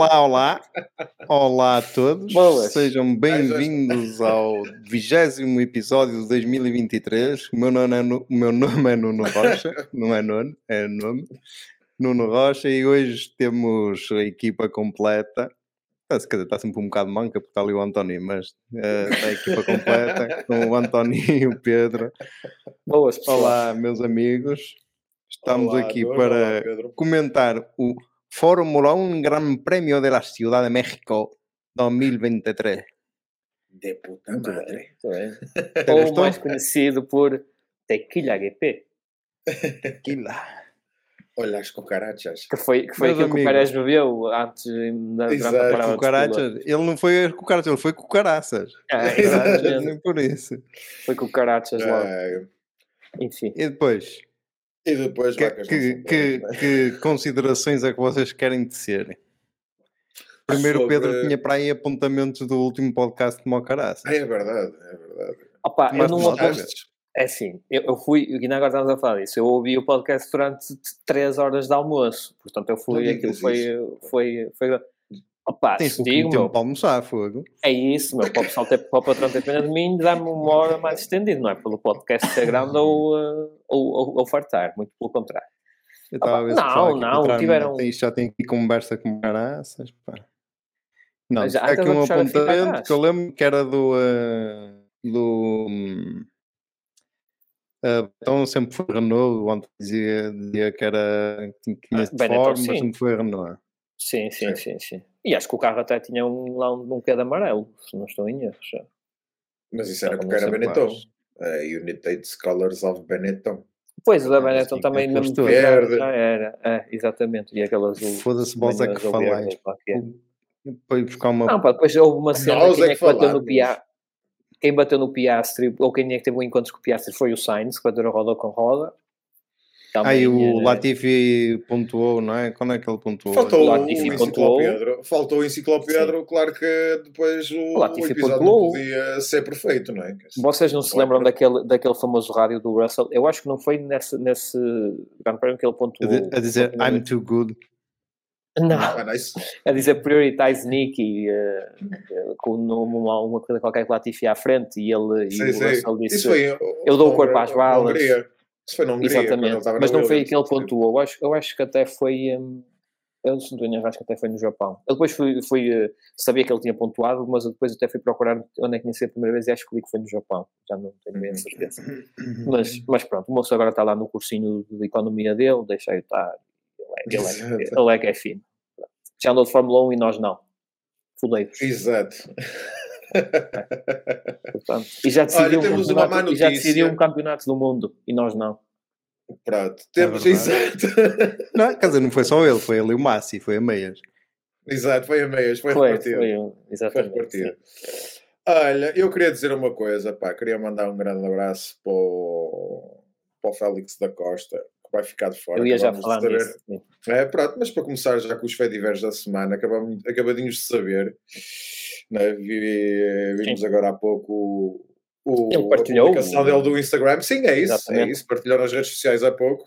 Olá, olá. Olá a todos. Boas. Sejam bem-vindos ao vigésimo episódio de 2023. O meu nome é, o meu nome é Nuno Rocha. Não é Nuno, é nome. Nuno Rocha. E hoje temos a equipa completa. Ah, se calhar está sempre um bocado manca porque está ali o António, mas uh, a equipa completa com o António e o Pedro. Boas, pessoal. Olá, meus amigos. Estamos Olá, aqui para Olá, comentar o Fórmula 1 Gran Premio de la Ciudad de México 2023. De puta madre. Ou mais conhecido por Tequila GP. Tequila. Olha as cucarachas. Que foi, que foi aquilo que o Pérez bebeu antes da Exato. cucarachas. Ele não foi cucarachas, ele foi cucaraças. É, exatamente. Nem por isso. Foi cucarachas lá. É. Enfim. E depois? E depois que, que, que, que, considerações é que vocês querem tecer? Primeiro, Sobre... Pedro tinha para aí apontamentos do último podcast de Mocaraça. É verdade, é verdade. Opa, eu não. É assim, eu, eu fui, e agora estamos a falar disso, eu ouvi o podcast durante 3 horas de almoço, portanto eu fui, aquilo foi, foi, foi, Opa, Tens se digo, meu, para almoçar, fogo. É isso, meu, para o pessoal ter, para o patrão ter pena de mim, dá-me uma hora mais estendida, não é? Pelo podcast ser grande ou, uh, ou, ou, ou, fartar, muito pelo contrário. Opa, não, não, tiveram... Tem, já tem aqui conversa com caraças, pá. Não, já, aqui um apontamento que eu lembro que era do... Uh, do uh, então sempre foi Renault, o António dizia, dizia que era que tinha ah, forma, mas sempre foi Renault. Sim, sim, sim, sim. E acho que o carro até tinha um, lá um, um de amarelo, se não estou em erro. Já. Mas isso era porque era Benetton. Uh, United Scholars of Benetton. Pois, o da Benetton também mesmo verde. Já era, é, exatamente. E aquela azul. Foda-se, bola é que faláis. Depois buscar uma. Não, pá, depois houve uma cena. Quem é que, bateu no Piastri? Quem bateu no Piastri, ou quem é que teve um encontro com o Piastri foi o Sainz, que bateu roda com roda. Também, Aí o Latifi pontuou, não é? Quando é que ele pontuou? Faltou o, Latifi pontuou. Pedro. Faltou o Enciclopedro, claro que depois o, o, o episódio pontuou. não podia ser perfeito, não é? Vocês não se lembram daquele, daquele famoso rádio do Russell? Eu acho que não foi nesse, nesse Grande Prémio que ele pontuou. A dizer I'm too good. Não, nice. a dizer prioritize Nicky uh, com uma, uma coisa qualquer que Latifi à frente e ele sim, e o Russell disse eu dou o corpo às balas. Isso foi na Hungria. Exatamente. Mas não foi aquele pontuou. Eu acho, eu acho que até foi. Um, eu não estou acho que até foi no Japão. Eu depois fui, eh, sabia que ele tinha pontuado, mas depois até fui procurar onde é que tinha sido a primeira vez e acho que li que foi no Japão. Já não tenho bem a certeza. mas, mas pronto, o moço agora está lá no cursinho de economia dele, deixa eu estar. Ele é, ele é, ele é que é fino. Já andou de Fórmula 1 e nós não. Fuleiros. Exato. Portanto, e já decidiu, Olha, um, campeonato, já decidiu um campeonato do mundo e nós não. Pronto, temos, é exato. Não, quer dizer, não foi só ele, foi ele e o Massi, foi a meias. Exato, foi a meias, foi, foi repartido. Foi, exatamente. Foi repartido. Olha, eu queria dizer uma coisa, pá, queria mandar um grande abraço para o, para o Félix da Costa, que vai ficar de fora. Eu ia já falar nisso. É, pronto, mas para começar já com os fediveres da semana, acabamos, acabadinhos de saber, né, vimos agora há pouco o, Ele partilhou. a publicação dele do Instagram. Sim, é isso, é Exatamente. é isso. Partilhou nas redes sociais há pouco.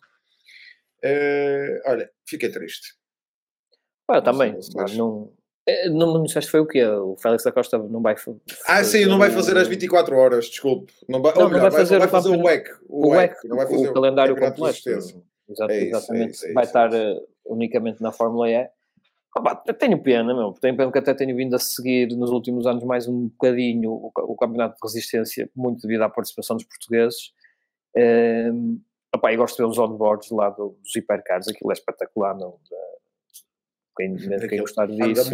Uh, olha, fiquei triste. eu também. Mas... Não, eh, não me disseste foi o quê? O Félix da Costa não vai fazer. Ah, sim, não vai fazer as 24 horas, desculpe. Não vai, não, melhor, não vai fazer, vai, fazer o WEC. O, o WEC, não vai fazer o calendário completo. Exato, é isso, exatamente. É isso, é isso, vai estar uh, unicamente na Fórmula E. Opa, tenho pena, meu. Tenho pena que até tenho vindo a seguir nos últimos anos mais um bocadinho o, o campeonato de resistência, muito devido à participação dos portugueses. Um, opa, e gosto de ver os onboards lá do, dos hipercars, aquilo é espetacular. Não, quem, quem gostar disso,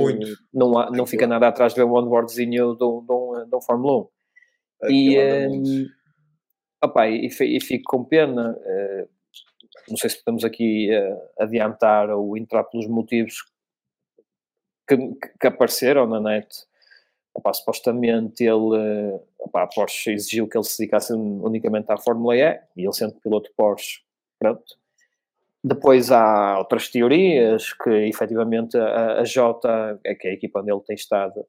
não, há, não fica nada atrás de ver o onboardzinho de um Fórmula 1. E, um, opa, e, e, fico com pena. Uh, não sei se podemos aqui uh, adiantar ou entrar pelos motivos que, que apareceram na net. Opa, supostamente ele, opa, a Porsche exigiu que ele se dedicasse unicamente à Fórmula E, e ele sendo piloto Porsche, pronto. Depois há outras teorias que efetivamente a, a Jota, é que é a equipa onde ele tem estado,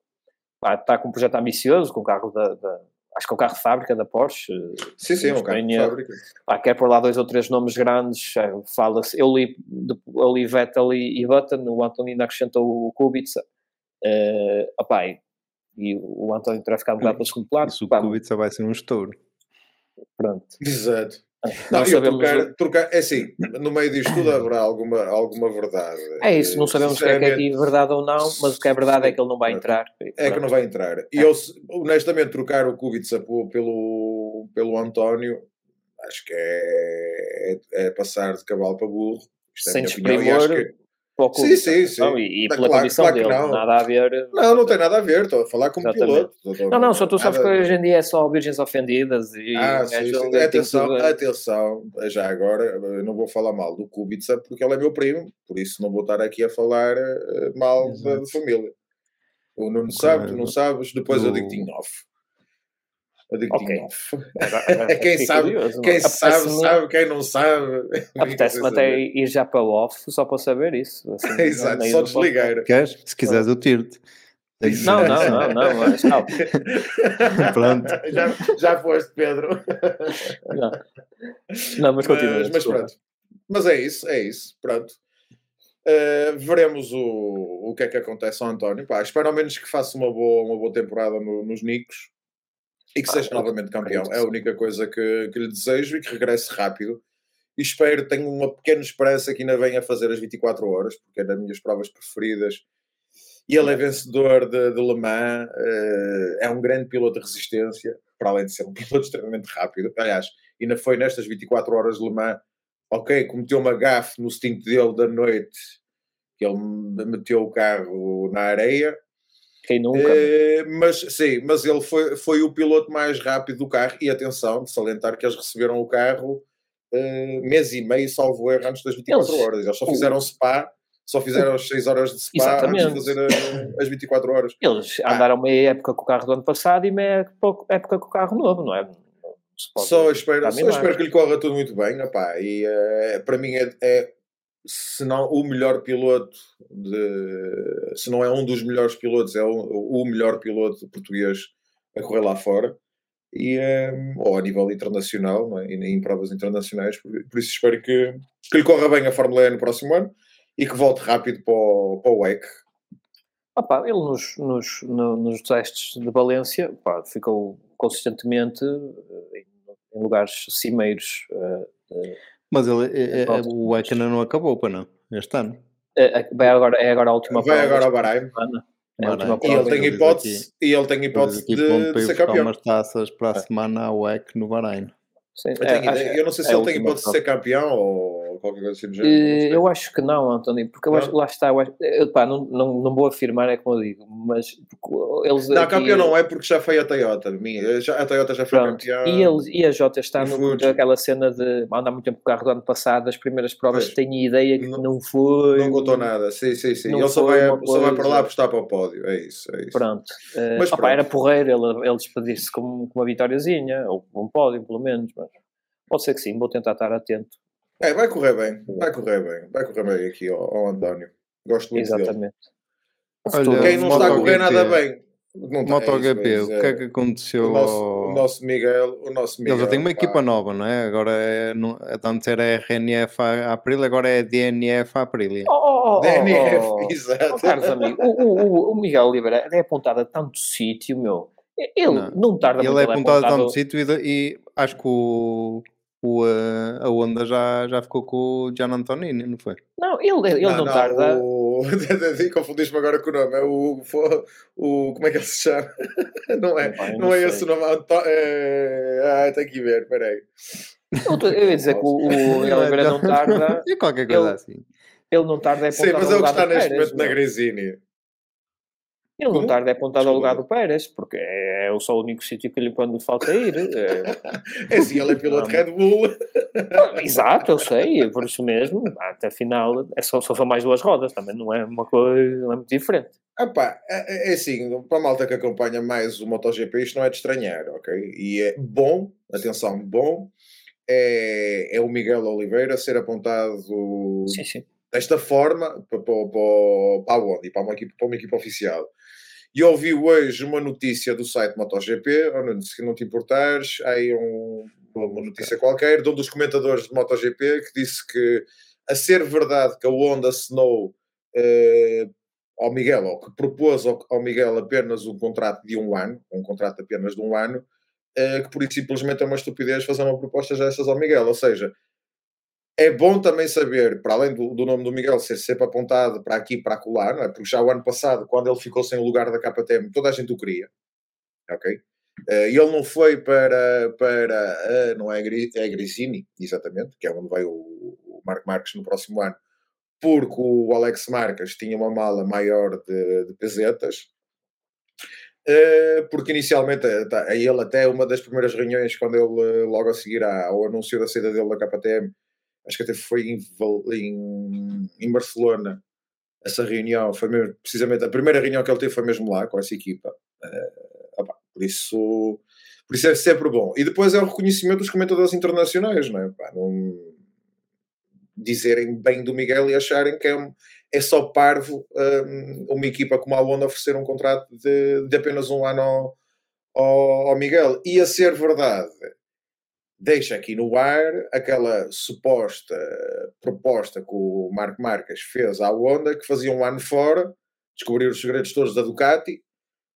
está com um projeto ambicioso, com o carro da, da, acho que é o carro de fábrica da Porsche. Sim, sim, é um carro de fábrica. Pá, quer por lá dois ou três nomes grandes, eh, fala-se, eu li, eu li Vettel e, e Button, o Antonino acrescentou o Kubica, uh, opá, e, e o António terá ficado um bocado para segundo plano. Isso o Kubica vai ser um estouro. Pronto. Exato. Não, sabemos... trocar, trocar, é assim, no meio disto tudo haverá alguma, alguma verdade. É isso, não sabemos se é que é aqui verdade ou não, mas o que é verdade é que ele não vai entrar. É que não vai entrar. E eu, honestamente, trocar o Kubica pelo, pelo António, acho que é, é, é passar de cavalo para burro. Isto é Sem desprimor, que para sim, sim, sim. Não, e, e pela claro, condição claro dele, não. nada a ver. Não, não tem nada a ver, estou a falar como Exatamente. piloto. Não, não, só tu sabes que hoje em dia é só virgens ofendidas e. Ah, sim, sim. Atenção, atenção, já agora, eu não vou falar mal do Kubica porque ele é meu primo, por isso não vou estar aqui a falar uh, mal da, da, família. O Nuno sabe, tu não sabes, depois eu digo-te off. Eu digo okay. quem sabe, curioso, quem sabe, sabe, quem não sabe. Apetece-me até ir já para o off só para saber isso. Assim, Exato, só desligar. Queres? Se quiseres, eu tiro-te. Não, não, não, não, mas calma. pronto. Já, já foste, Pedro. Não, não mas continua. Mas, mas pronto. Mas é isso, é isso. Pronto. Uh, veremos o, o que é que acontece ao António. Pá, espero ao menos que faça uma boa, uma boa temporada no, nos Nicos e que seja novamente campeão. É a única coisa que, que lhe desejo e que regresse rápido. E espero, tenho uma pequena esperança que ainda venha a fazer as 24 horas, porque é das minhas provas preferidas. E ele é vencedor de, de Le Mans, uh, é um grande piloto de resistência, para além de ser um piloto extremamente rápido. Aliás, ainda foi nestas 24 horas de Le Mans, ok, cometeu uma gafe no stint dele da noite, que ele meteu o carro na areia, quem nunca? É, mas sim, mas ele foi, foi o piloto mais rápido do carro. E atenção, de salientar que eles receberam o carro uh, mês e meio, salvo erro, antes das 24 eles, horas. Eles só fizeram SPA, só fizeram as 6 horas de SPA Exatamente. antes de fazer a, as 24 horas. Eles ah. andaram meia época com o carro do ano passado e meia época com o carro novo, não é? Só espero, só espero que lhe corra tudo muito bem. Opá, e uh, para mim é, é se não o melhor piloto, de, se não é um dos melhores pilotos, é o, o melhor piloto português a correr lá fora, e, um, ou a nível internacional, é? e em provas internacionais. Por, por, isso espero que, que lhe corra bem a Fórmula E no próximo ano e que volte rápido para o, para o WEC. Opa, ele nos, nos, no, nos testes de Valência opa, ficou consistentemente eh, em, lugares cimeiros. Uh, uh, mas ele, é, é, o Ekena não acabou, para não? Este ano. É, vai agora, é agora a última Vai agora ao Bahrein. É e ele tem hipótese, e ele tem hipótese de, de ser campeão. umas taças para a semana ao WEC no Bahrein. Sim, eu, é, eu, não sei se ele tem hipótese de ser campeão ou qualquer coisa assim do género. Uh, eu acho que não, António, porque eu acho, lá está, eu acho, eu, pá, não, não, não vou afirmar, é como eu digo, mas eles. Não, aqui, campeão não é porque já foi a Toyota, minha, já, a Toyota já foi pronto, campeão. E, eles, e a Jota está naquela cena de andar muito tempo com o carro do ano passado, as primeiras provas, pois, tenho ideia que não, não foi. Não contou nada, sim, sim, sim. Ele só vai, só vai para lá apostar para o pódio, é isso. É isso. Pronto. Uh, mas opa, era porreiro ele, ele despedir-se com, com uma vitóriazinha, ou um pódio, pelo menos, mas pode ser que sim, vou tentar estar atento é, vai correr bem, vai correr bem, vai correr bem aqui ao, ao António. Gosto muito Exatamente. dele. Olha, Quem não está a correr nada bem. Não MotoGP, é o que é que aconteceu? O nosso, o nosso Miguel, o nosso Miguel. Ele já tem uma equipa nova, não é? Agora é, não, antes era RNF a Aprilia, agora é DNF a Aprilia. Oh, oh, oh, DNF, oh, oh. exato. Oh, caros amigos, o, o, o, Miguel Oliveira é apontado a tanto sítio, meu. Ele não, não tarda Ele é apontado a tanto sítio e, e acho que o o, uh, a Honda já, já ficou com o Gian Antonini, não foi? Não, ele, ele não, não, não tarda. O... Confundiste-me agora com o nome. É o, o. Como é que ele se chama? não é, não, não, é esse o nome. Anto... É... Ah, tem que ver, peraí. Eu, eu ia dizer que o, o Oliveira não tarda. e qualquer coisa ele, assim. Ele não tarda é Sim, mas é o que está neste momento na Gresini. Ele não tarda é apontado ao lugar do Pérez, porque é, é só o único sítio que lhe quando falta ir. É, é assim, ele é piloto de Red Bull. Exato, eu sei, por isso mesmo, até a final, é só, só são mais duas rodas, também não é uma coisa, não é muito diferente. Epá, é, é, é assim, para a malta que acompanha mais o MotoGP, isto não é de estranhar, ok? E é bom, atenção, bom, é, é o Miguel Oliveira ser apontado sim, sim. desta forma para, para, para, a Para uma, equipa, para uma equipa oficial. E ouvi hoje uma notícia do site MotoGP, se não te importares, há aí um, uma notícia qualquer de um dos comentadores de MotoGP que disse que, a ser verdade que a Honda assinou eh, ao Miguel, ou que propôs ao, ao, Miguel apenas um contrato de um ano, um contrato apenas de um ano, eh, que por isso simplesmente é uma estupidez fazer uma proposta dessas ao Miguel. Ou seja, é bom também saber, para além do, do, nome do Miguel ser sempre apontado para aqui para acolá, não é? Porque já o ano passado, quando ele ficou sem o lugar da KTM, toda a gente o queria. Ok? Uh, e ele não foi para, para uh, não é, é Grisini, exatamente, que é onde vai o, o Marco Marques no próximo ano, porque o Alex Marques tinha uma mala maior de, de pesetas, uh, porque inicialmente tá, ele até uma das primeiras reuniões, quando ele logo a seguir ao anúncio da saída dele da KTM, acho que até foi em, em, em Barcelona, essa reunião foi mesmo, precisamente, a primeira reunião que ele teve foi mesmo lá, com essa equipa. Uh, opa, por isso, por isso é sempre bom. E depois é o reconhecimento dos comentadores internacionais, não é? Não dizerem bem do Miguel e acharem que é, é só parvo um, uma equipa como a Honda oferecer um contrato de, de apenas um ano ao, ao, ao Miguel. E a ser verdade, deixa aqui no ar aquela suposta proposta que o Marco Marques fez à Honda, que fazia um ano fora, descobrir os segredos todos da Ducati,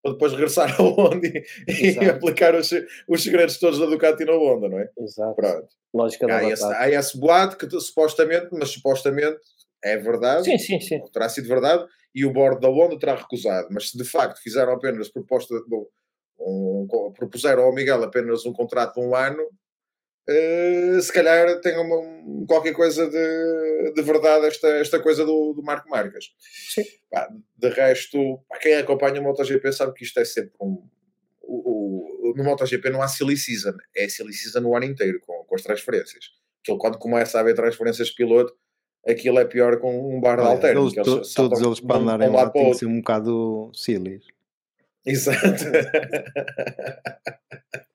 para depois regressar à Honda e, e aplicar os, os segredos todos da Ducati na Honda, não é? Exato. Pronto. Lógica há, esse, há esse boato que supostamente, mas supostamente é verdade, sim, sim, sim. terá sido verdade, e o board da Honda terá recusado, mas se de facto fizeram apenas proposta, bom, um, propuseram ao Miguel apenas um contrato de um ano, Uh, se calhar tem uma, qualquer coisa de, de verdade esta, esta coisa do, do Marco Marques. Sim. Pá, de resto, pá, quem acompanha o MotoGP sabe que isto é sempre um. O, o, no MotoGP não há silly season, é silly season o ano inteiro com, com as transferências. Aquilo, quando começa a haver transferências de piloto, aquilo é pior com um bar de alterno. Eles, eles todos eles para andarem lá têm que ser um bocado silly. Exato.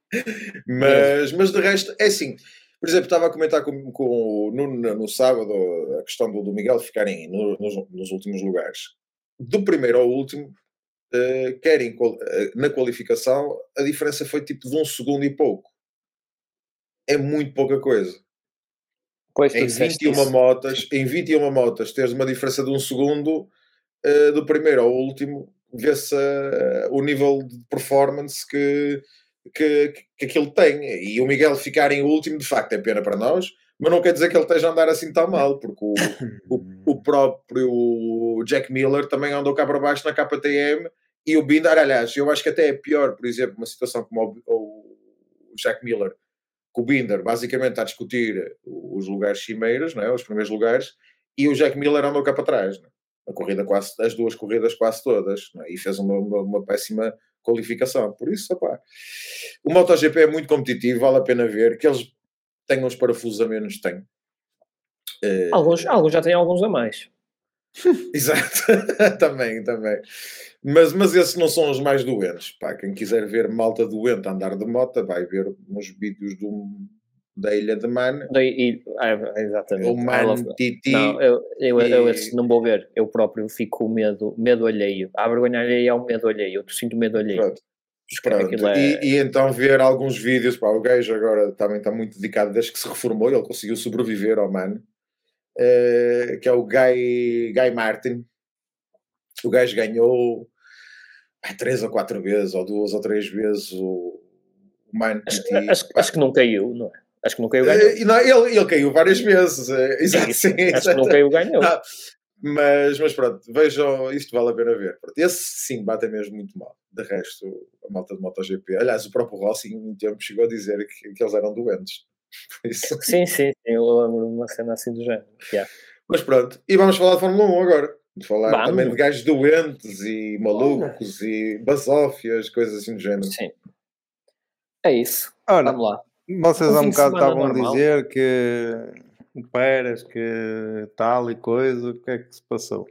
mas, mas de resto, é assim. Por exemplo, estava a comentar com, com o Nuno no sábado a questão do, do Miguel ficarem no, nos, nos, últimos lugares. Do primeiro ao último, uh, querem uh, na qualificação, a diferença foi tipo de um segundo e pouco. É muito pouca coisa. Pois, em 21 isso. motas, em 21 motas, teres uma diferença de um segundo uh, do primeiro ao último, vê-se o nível de performance que, que, que aquilo tem. E o Miguel ficar em último, de facto, é pena para nós, mas não quer dizer que ele esteja a andar assim tão mal, porque o, o, o próprio Jack Miller também andou cá para baixo na KTM e o Binder, aliás, eu acho que até é pior, por exemplo, uma situação como o, o Jack Miller, que o Binder basicamente está a discutir os lugares cimeiros, não é? os primeiros lugares, e o Jack Miller andou cá para trás. É? A corrida quase, as duas corridas quase todas, é? e fez uma, uma, uma péssima qualificação. Por isso, opá, o MotoGP é muito competitivo, vale a pena ver. Que eles tenham os parafusos a menos, têm. Uh... Alguns, alguns já têm alguns a mais. Exato, também, também. Mas, mas esses não são os mais doentes. Pá, quem quiser ver malta doente andar de moto, vai ver uns vídeos do, da Ilha de Man. Da ilha, ah, exatamente. O Man Titi. Não, eu, eu, e... eu, esse não vou ver. Eu próprio fico com medo, medo alheio. A vergonha alheia é o medo alheio. Eu sinto medo alheio. Pronto. Pronto. É... E, e, então ver alguns vídeos, pá, o gajo agora também está muito dedicado desde que se reformou, ele conseguiu sobreviver ao man, uh, que é o Guy, Guy Martin. O gajo ganhou pá, três ou quatro vezes, ou duas ou três vezes o, o Man. Acho, acho, acho, que não caiu, não é? Acho que não caiu ganhou. Uh, não, ele, ele caiu várias vezes. Uh, exato, sim, acho que não caiu ganhou. Não, mas, mas pronto, vejam, isto vale a pena ver. Esse sim bate mesmo muito mal. De resto, a malta de MotoGP. Aliás, o próprio Rossi, em um tempo, chegou a dizer que, que eles eram doentes. Sim, sim, eu lembro de uma cena assim do género. Yeah. Mas pronto, e vamos falar de Fórmula 1 agora. De falar vamos. também de gajos doentes e malucos e basófias, coisas assim do género. Sim. É isso. Ora, vamos lá. Vocês há um bocado estavam a dizer que o Pérez, que tal e coisa, o que é que se passou?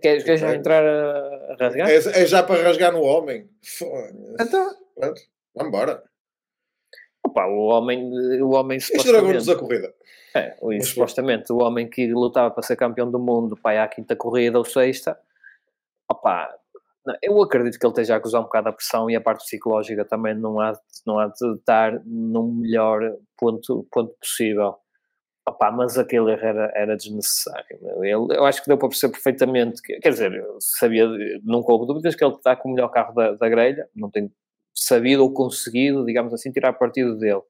Queres, queres já entrar a rasgar? É, é, já para rasgar no homem. Então, vamos embora. Opa, o homem, o homem Este dragão-nos a corrida. É, o, supostamente o homem que lutava para ser campeão do mundo, pai, à quinta corrida ou sexta, opa, eu acredito que ele esteja a acusar um bocado a pressão e a parte psicológica também não há, não há de estar no melhor ponto, ponto possível. Opa, mas aquele erro era, era desnecessário. Ele, eu acho que deu para perceber perfeitamente. Que, quer dizer, sabia, nunca houve dúvidas que ele está com o melhor carro da, da grelha, não tem sabido ou conseguido, digamos assim, tirar partido dele.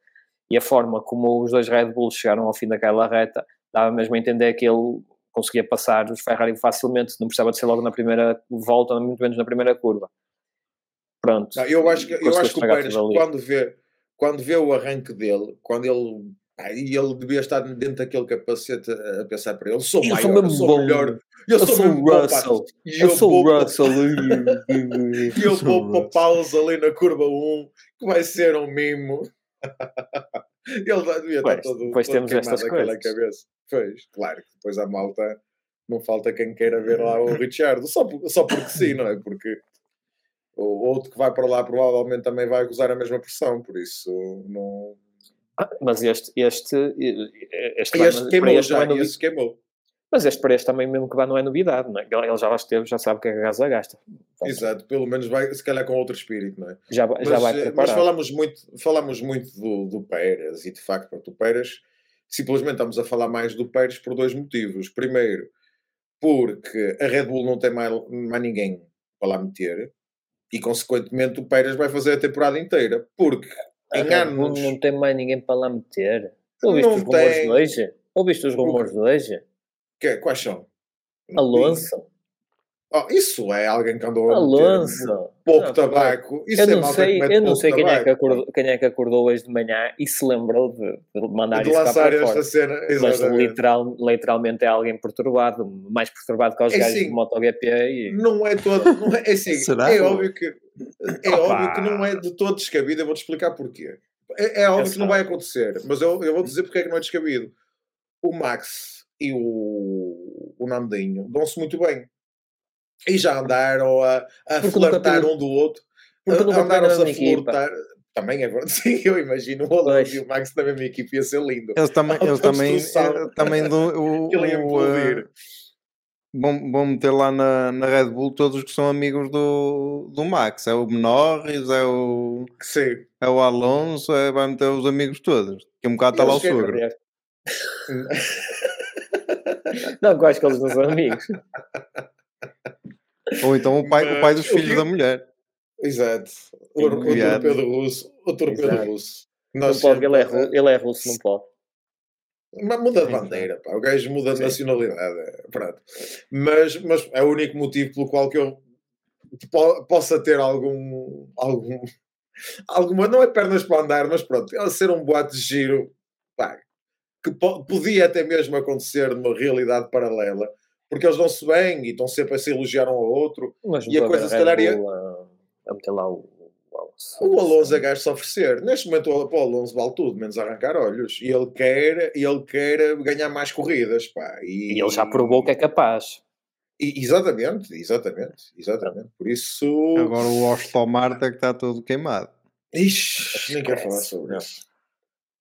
E a forma como os dois Red Bulls chegaram ao fim daquela reta dava mesmo a entender que ele conseguia passar os Ferrari facilmente, não precisava de ser logo na primeira volta, muito menos na primeira curva. Pronto. Não, eu acho que, eu acho que o Pérez, quando vê, quando vê o arranque dele, quando ele e ele devia estar dentro daquele capacete a pensar para ele: sou eu maior, sou, sou melhor, eu, eu sou, o Russell, e eu, eu sou o Russell, e eu vou para pausa ali na curva 1, que vai ser um mimo. ele devia estar todo, depois todo temos estas coisas. cabeça. Pois, claro que depois a malta não falta quem queira ver lá o Richard, só, só porque sim, não é? Porque o outro que vai para lá provavelmente também vai usar a mesma pressão, por isso não. Ah, mas este, este, este, este queimou este já, este queimou. Mas este para este também, mesmo que vá, não é novidade, não é? Ele já lá esteve, já sabe que a gasa gasta. Então, Exato, pelo menos vai, se calhar com outro espírito, não é? Já, mas, já vai preparar. Mas falamos muito, falamos muito do, do Pérez e de facto, o Pérez simplesmente estamos a falar mais do Pérez por dois motivos. Primeiro, porque a Red Bull não tem mais, mais ninguém para lá meter e, consequentemente, o Pérez vai fazer a temporada inteira. Porque a em Red Bull anos. não tem mais ninguém para lá meter. Ouviste não os rumores tem... de hoje? Ouviste os rumores de hoje? Que, quais são? Alonso. Oh, isso é alguém que andou Alonso. a pouco não, tabaco. Isso eu é não sei, eu não sei quem é, que acordou, quem é que acordou hoje de manhã e se lembrou de, de mandar de isso lançar esta fora. cena. Mas literal, literalmente é alguém perturbado, mais perturbado que os é gajos assim, de MotoGP. E... Não é todo. Não é, é assim, é óbvio que é óbvio que não é de todo descabido. Eu vou-te explicar porquê. É, é óbvio é que não vai acontecer, mas eu, eu vou dizer porque é que não é descabido. O Max e o, o Nandinho dão-se muito bem e já andaram a, a flertar um do outro. Andaram-se a flertar. Também é verdade. Sim, eu imagino o Alonso e o Max na mesma equipe ia ser lindo. Eles também, eles também, eh, também do, o, o, uh, vão, vão meter lá na, na Red Bull todos que são amigos do, do Max. É o Norris, é o, Sim. é o Alonso, é, vai meter os amigos todos. Que um bocado está lá o sogro. Não, eu acho que eles não são amigos. Ou então o pai, o pai dos filhos da mulher. Exato. O, o torpedo russo. O torpedo russo. Não pode, ele, é, ele é russo, não pode. Mas muda de bandeira, pá. o gajo muda de nacionalidade. É, pronto. Mas, mas é o único motivo pelo qual que eu possa ter algum, algum alguma, não é pernas para andar, mas pronto, ela ser um boate de giro pá, que po podia até mesmo acontecer numa realidade paralela porque eles dão-se bem e estão sempre a se elogiar um ao outro. Mas e a coisa se calhar ia. A, a meter lá o, o Alonso é gajo de oferecer. Neste momento o Alonso vale tudo, menos arrancar olhos. E ele quer, ele quer ganhar mais corridas. Pá. E, e ele já provou que é capaz. E, exatamente, exatamente, exatamente. Por isso. Agora o Aston Martin é que está todo queimado. Ixi, nem quero falar sobre isso.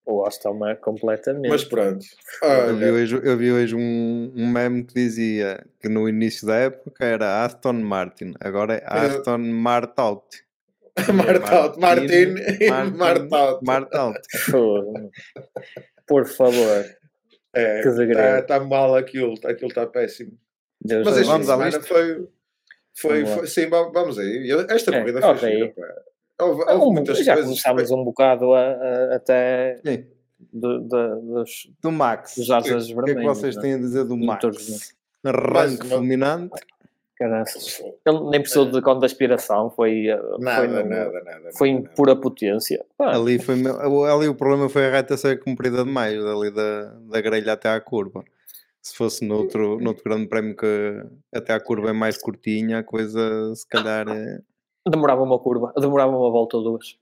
O Aston Martin completamente. Mas pronto. Eu vi hoje, eu vi hoje um, um meme que dizia que no início da época era Aston Martin, agora é Aston Martout. Martout, Martin e Martout. Martout. Por favor. É, está tá mal aquilo, aquilo está péssimo. Deus Mas esta semana foi, foi, foi, sim, vamos aí. Esta é, corrida foi okay. gira, Houve, houve muitas já coisas. começámos um bocado a, a, até do, do, dos, do Max. Dos asas o que, é que vocês têm a dizer do Max? Arranque fulminante. Ele nem precisou de conta de aspiração, foi, eh, nada, foi, no, nada, nada, foi em pura potência. Ali, foi, ali o problema foi a reta ser comprida demais, ali da, da grelha até à curva. Se fosse noutro, noutro grande prémio que até à curva é mais curtinha, a coisa se calhar é demorava uma curva, demorava uma volta ou duas.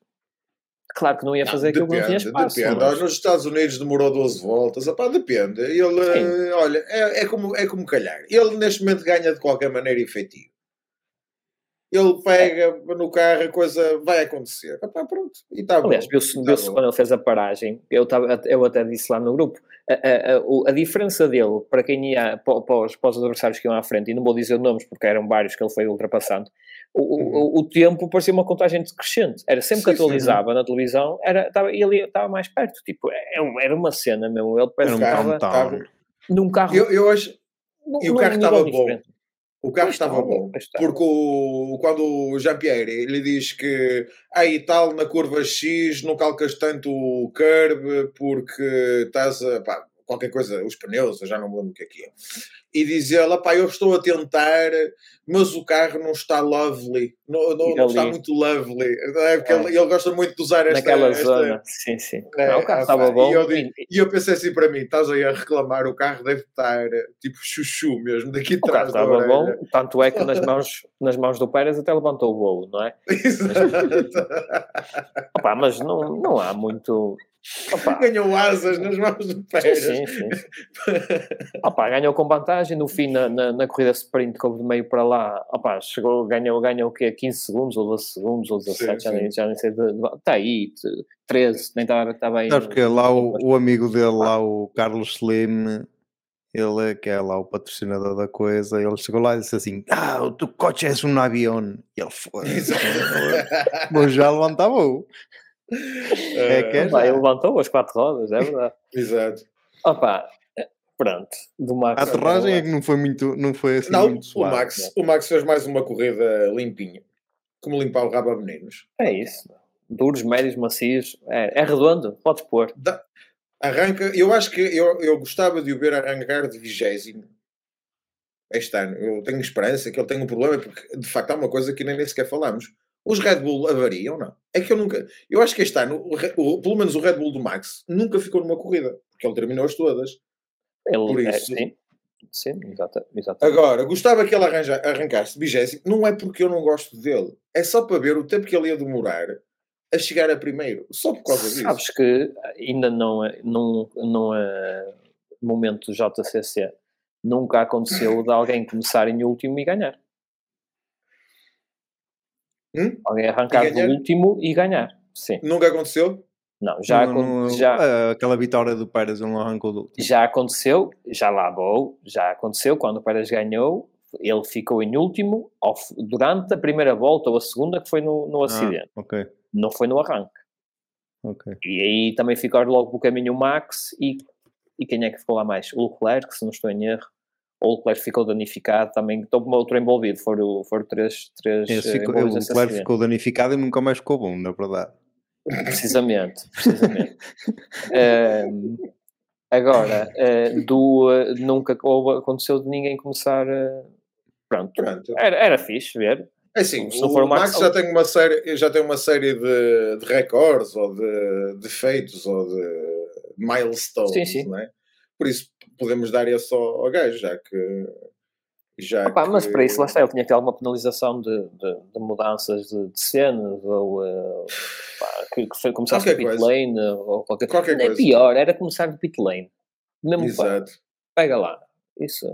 Claro que não ia fazer não, aquilo depende, que não tinha espaço. Depende. Mas... Nos Estados Unidos demorou 12 voltas. Epá, depende. Ele, Sim. olha, é, é, como, é como calhar. Ele neste momento ganha de qualquer maneira efetivo. Ele pega no carro, a coisa vai acontecer. Epá, pronto. E tá Aliás, viu-se tá quando ele fez a paragem, eu, tava, eu até disse lá no grupo, a, a, a, a diferença dele para quem ia, para, para, os, para os adversários que iam à frente, e não vou dizer nomes porque eram vários que ele foi ultrapassando, o, o, o tempo parecia uma contagem decrescente. Era sempre sim, que atualizava sim. na televisão, era, tava, ele estava mais perto. Tipo, é era uma cena mesmo. Ele parece que estava num carro. Eu, eu acho. e o carro estava bom. O carro estava bom, porque o, quando o Jean-Pierre ele diz que aí tal na curva X não calcas tanto o curb porque estás a pá, qualquer coisa, os pneus, eu já não me lembro o que é que é. E diz ela, pá, eu estou a tentar, mas o carro não está lovely, não, não, não está muito lovely. É porque é. Ele, ele, gosta muito de usar esta... Naquela esta, zona, sim, sim. É, não, o carro estava bom. E eu, e eu, pensei assim para mim, estás aí a reclamar, o carro deve estar tipo chuchu mesmo, daqui o trás. estava bom, tanto é que nas mãos, nas mãos do Pérez até levantou o voo, não é? Mas, opa, mas não, não há muito Opa. Ganhou asas nas mãos do Pérez. Sim, sim. opa, ganhou com vantagem. No fim, na, na, na, corrida sprint, que houve de meio para lá, opa, chegou, ganhou, ganhou o quê? 15 segundos, ou 12 segundos, ou 17, sim, já, nem, já nem sei. Está aí, 13, nem estava tá bem. Sabes que lá o, o, amigo dele, lá o Carlos Slim, ele que é lá o patrocinador da coisa, ele chegou lá e disse assim: Ah, o teu coche é um avião. E ele foi. Mas já levantava o. É que é Opa, ele levantou as quatro rodas, é verdade. Exato. Opa, pronto. Do Max a aterragem é que não foi muito, não foi assim não, muito suave. O Max, né? o Max fez mais uma corrida limpinha. Como limpar o rabo a meninos. É isso. Duros, médios, macios. É, é redondo, podes pôr. Da, arranca, eu acho que eu, eu gostava de o ver arrancar de vigésimo este ano. Eu tenho esperança que ele tenha um problema, porque de facto há uma coisa que nem, nem sequer falamos. Os Red Bull avariam, não? É que eu nunca. Eu acho que este ano, o, o, pelo menos o Red Bull do Max, nunca ficou numa corrida, porque ele terminou-as todas. Ele, Por é, isso. É, sim, sim exato. Agora, gostava que ele arranja, arrancasse vigésimo, não é porque eu não gosto dele, é só para ver o tempo que ele ia demorar a chegar a primeiro, só por causa disso. Sabes que ainda não é, não, não é momento JCC, nunca aconteceu de alguém começar em último e ganhar. Hum? Alguém arrancar do último e ganhar. Sim. Nunca aconteceu? Não, já, já ah, aquela vitória do Pérez não arrancou do. Já aconteceu, já lá vou, já aconteceu quando o Pérez ganhou, ele ficou em último durante a primeira volta ou a segunda que foi no, no ah, acidente. Ah, okay. Não foi no arranque. Okay. E aí também ficou logo o caminho o Max e, e quem é que ficou lá mais? O Leclerc, se não estou em erro ou o Leclerc ficou danificado também, estou como outro envolvido, foram, foram três, três ficou, O Leclerc ficou danificado e nunca mais ficou bom, na verdade. Precisamente, precisamente. uh, agora, uh, do, uh, nunca aconteceu de ninguém começar, pronto, pronto. Era, era fixe ver. É assim, o, o Max já tem uma série, já tem uma série de, de recordes ou de, de feitos ou de milestones, sim, sim. é? Por isso, podemos dar esse ao, ao gajo, já que. Já Opa, que... Mas para isso, lá está, ele tinha que ter alguma penalização de, de, de mudanças de, de cenas ou uh, pá, que, que foi começar a pit coisa. lane ou qualquer, qualquer coisa. É pior, era começar de pit lane. Mesmo Exato. Pá, pega lá. Isso.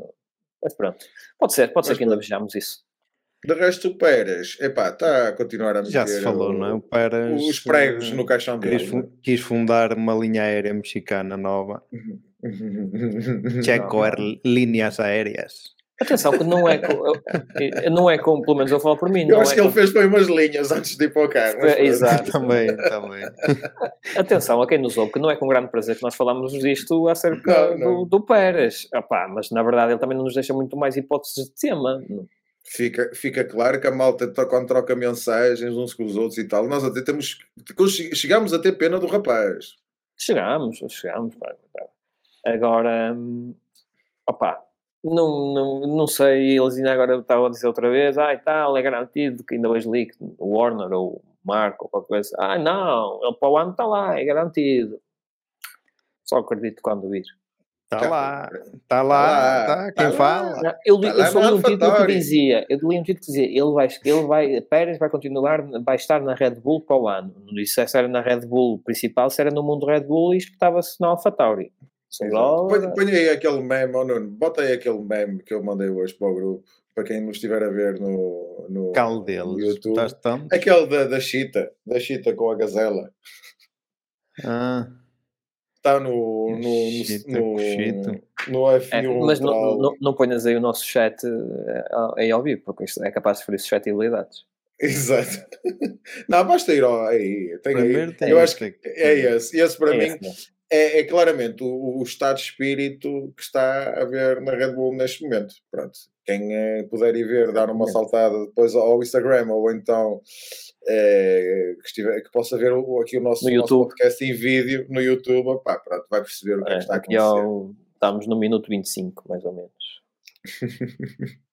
Mas pronto. Pode ser, pode mas ser que ainda vejamos isso. De resto, o Pérez, epá, está a continuar a meter Já se falou, o, não é? O Pérez, os pregos no caixão dele. Quis, é? quis fundar uma linha aérea mexicana nova. Checo linhas aéreas. Atenção, que não é, com, não é como, pelo menos eu falo por mim. Eu acho é que ele fez foi umas linhas antes de ir para o carro. Exato. também, também. Atenção a quem nos ouve, que não é com grande prazer que nós falamos disto acerca não, não. Do, do Pérez. Epá, mas na verdade ele também não nos deixa muito mais hipóteses de tema. Fica, fica claro que a malta quando troca mensagens uns com os outros e tal, nós até temos. Chegamos a ter pena do rapaz. Chegamos, chegamos. Pá, pá. Agora, opa, não, não, não sei, eles ainda agora estavam a dizer outra vez, ah, e tal, é garantido que ainda hoje li o Warner ou o Marco ou qualquer coisa. Ah, não, ele para o ano está lá, é garantido. Só acredito quando vir. Está lá, está lá, tá, quem tá fala. Não, eu, tá eu só li um título que dizia, eu li um título que dizia, ele vai, ele vai, Pérez vai continuar, vai estar na Red Bull para o ano. Não disse se era na Red Bull principal, se era no mundo Red Bull e espetava-se na AlphaTauri. Põe, põe aí aquele meme, oh Nuno, bota aí aquele meme que eu mandei hoje para o grupo, para quem nos estiver a ver no, no, Cal deles. no YouTube. Aquele da, da Chita, da Chita com a gazela. Ah. está no, no, no, no, F1. É, mas não, não, não ponhas aí o nosso chat eh, aí ao vivo, porque isto é capaz de sofrer suscetibilidades. Exato. Não, basta ir ao. Aí, tem aí. Eu acho que é esse. Esse para é mim esse, é, é, claramente o, o, estado de espírito que está a ver na Red Bull neste momento. Pronto. Quem é, puder ir ver, dar uma saltada depois ao Instagram ou então é, que, estiver, que possa ver aqui o nosso, no nosso podcast em vídeo no YouTube, pá, pronto, vai perceber o que é, que está a acontecer. Ao, estamos no minuto 25, mais ou menos.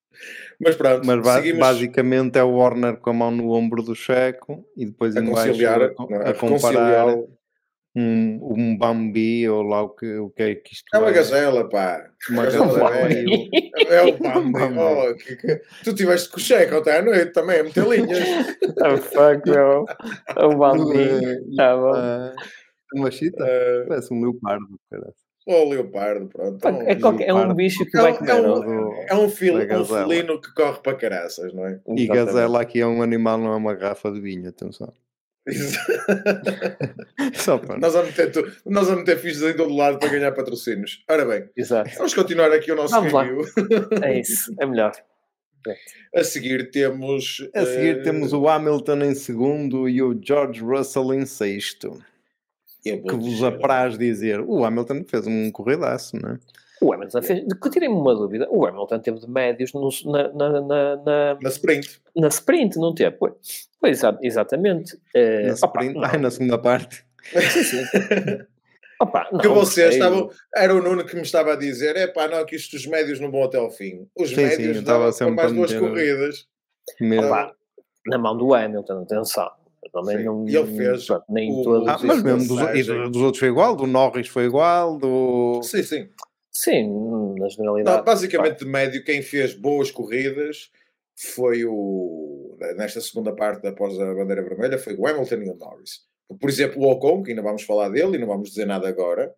Mas pronto, Mas seguimos... basicamente é o Warner com a mão no ombro do Checo e depois a embaixo a, a, a comparar um, um Bambi ou lá o que, o que é que isto é. uma é. gazela, pá. Uma gazela. É, é, o Bambi. oh, que, que... Tu estiveste com o Checo ontem à noite também, a meter linhas. oh fuck, meu. É o Bambi. Tá bom. Uh, uma chita? Uh... Parece um leopardo, cara. Ou leopardo, pronto. É, é, qualquer, é, um bicho que é, vai comer. É um, é um, fil, um felino que corre para caraças, não é? E gazela aqui é um animal, não é uma garrafa de vinho, atenção. Só para nós vamos ter, nós vamos ter fichas em todo lado para ganhar patrocínios. Ora bem, Exato. vamos continuar aqui o nosso vamos review. Lá. É isso, é melhor. A seguir temos. A seguir uh... temos o Hamilton em segundo e o George Russell em sexto que vos apraz dizer, o Hamilton fez um corridaço, não é? O Hamilton fez, que tirei-me uma dúvida, o Hamilton teve de médios no, na, na, na, na, na sprint. Na sprint, não teve? Pois, pois exatamente. Uh, na sprint, opa, na segunda parte. Sim, sim. Opa, não, que vocês estavam. Era o Nuno que me estava a dizer: é pá, não, que isto os médios não vão até ao fim. Os sim, médios sim, davam mais duas corridas. Opa, na mão do Hamilton, atenção. Também não, e ele fez pronto, nem o, todos ah, mas mesmo dos, dos, outros foi igual, do Norris foi igual, do. Sim, sim. Sim, na generalidade. Não, basicamente, de médio, quem fez boas corridas foi o. Nesta segunda parte, após a bandeira vermelha, foi o Hamilton e o Norris. Por exemplo, o Ocon, que ainda vamos falar dele e não vamos dizer nada agora,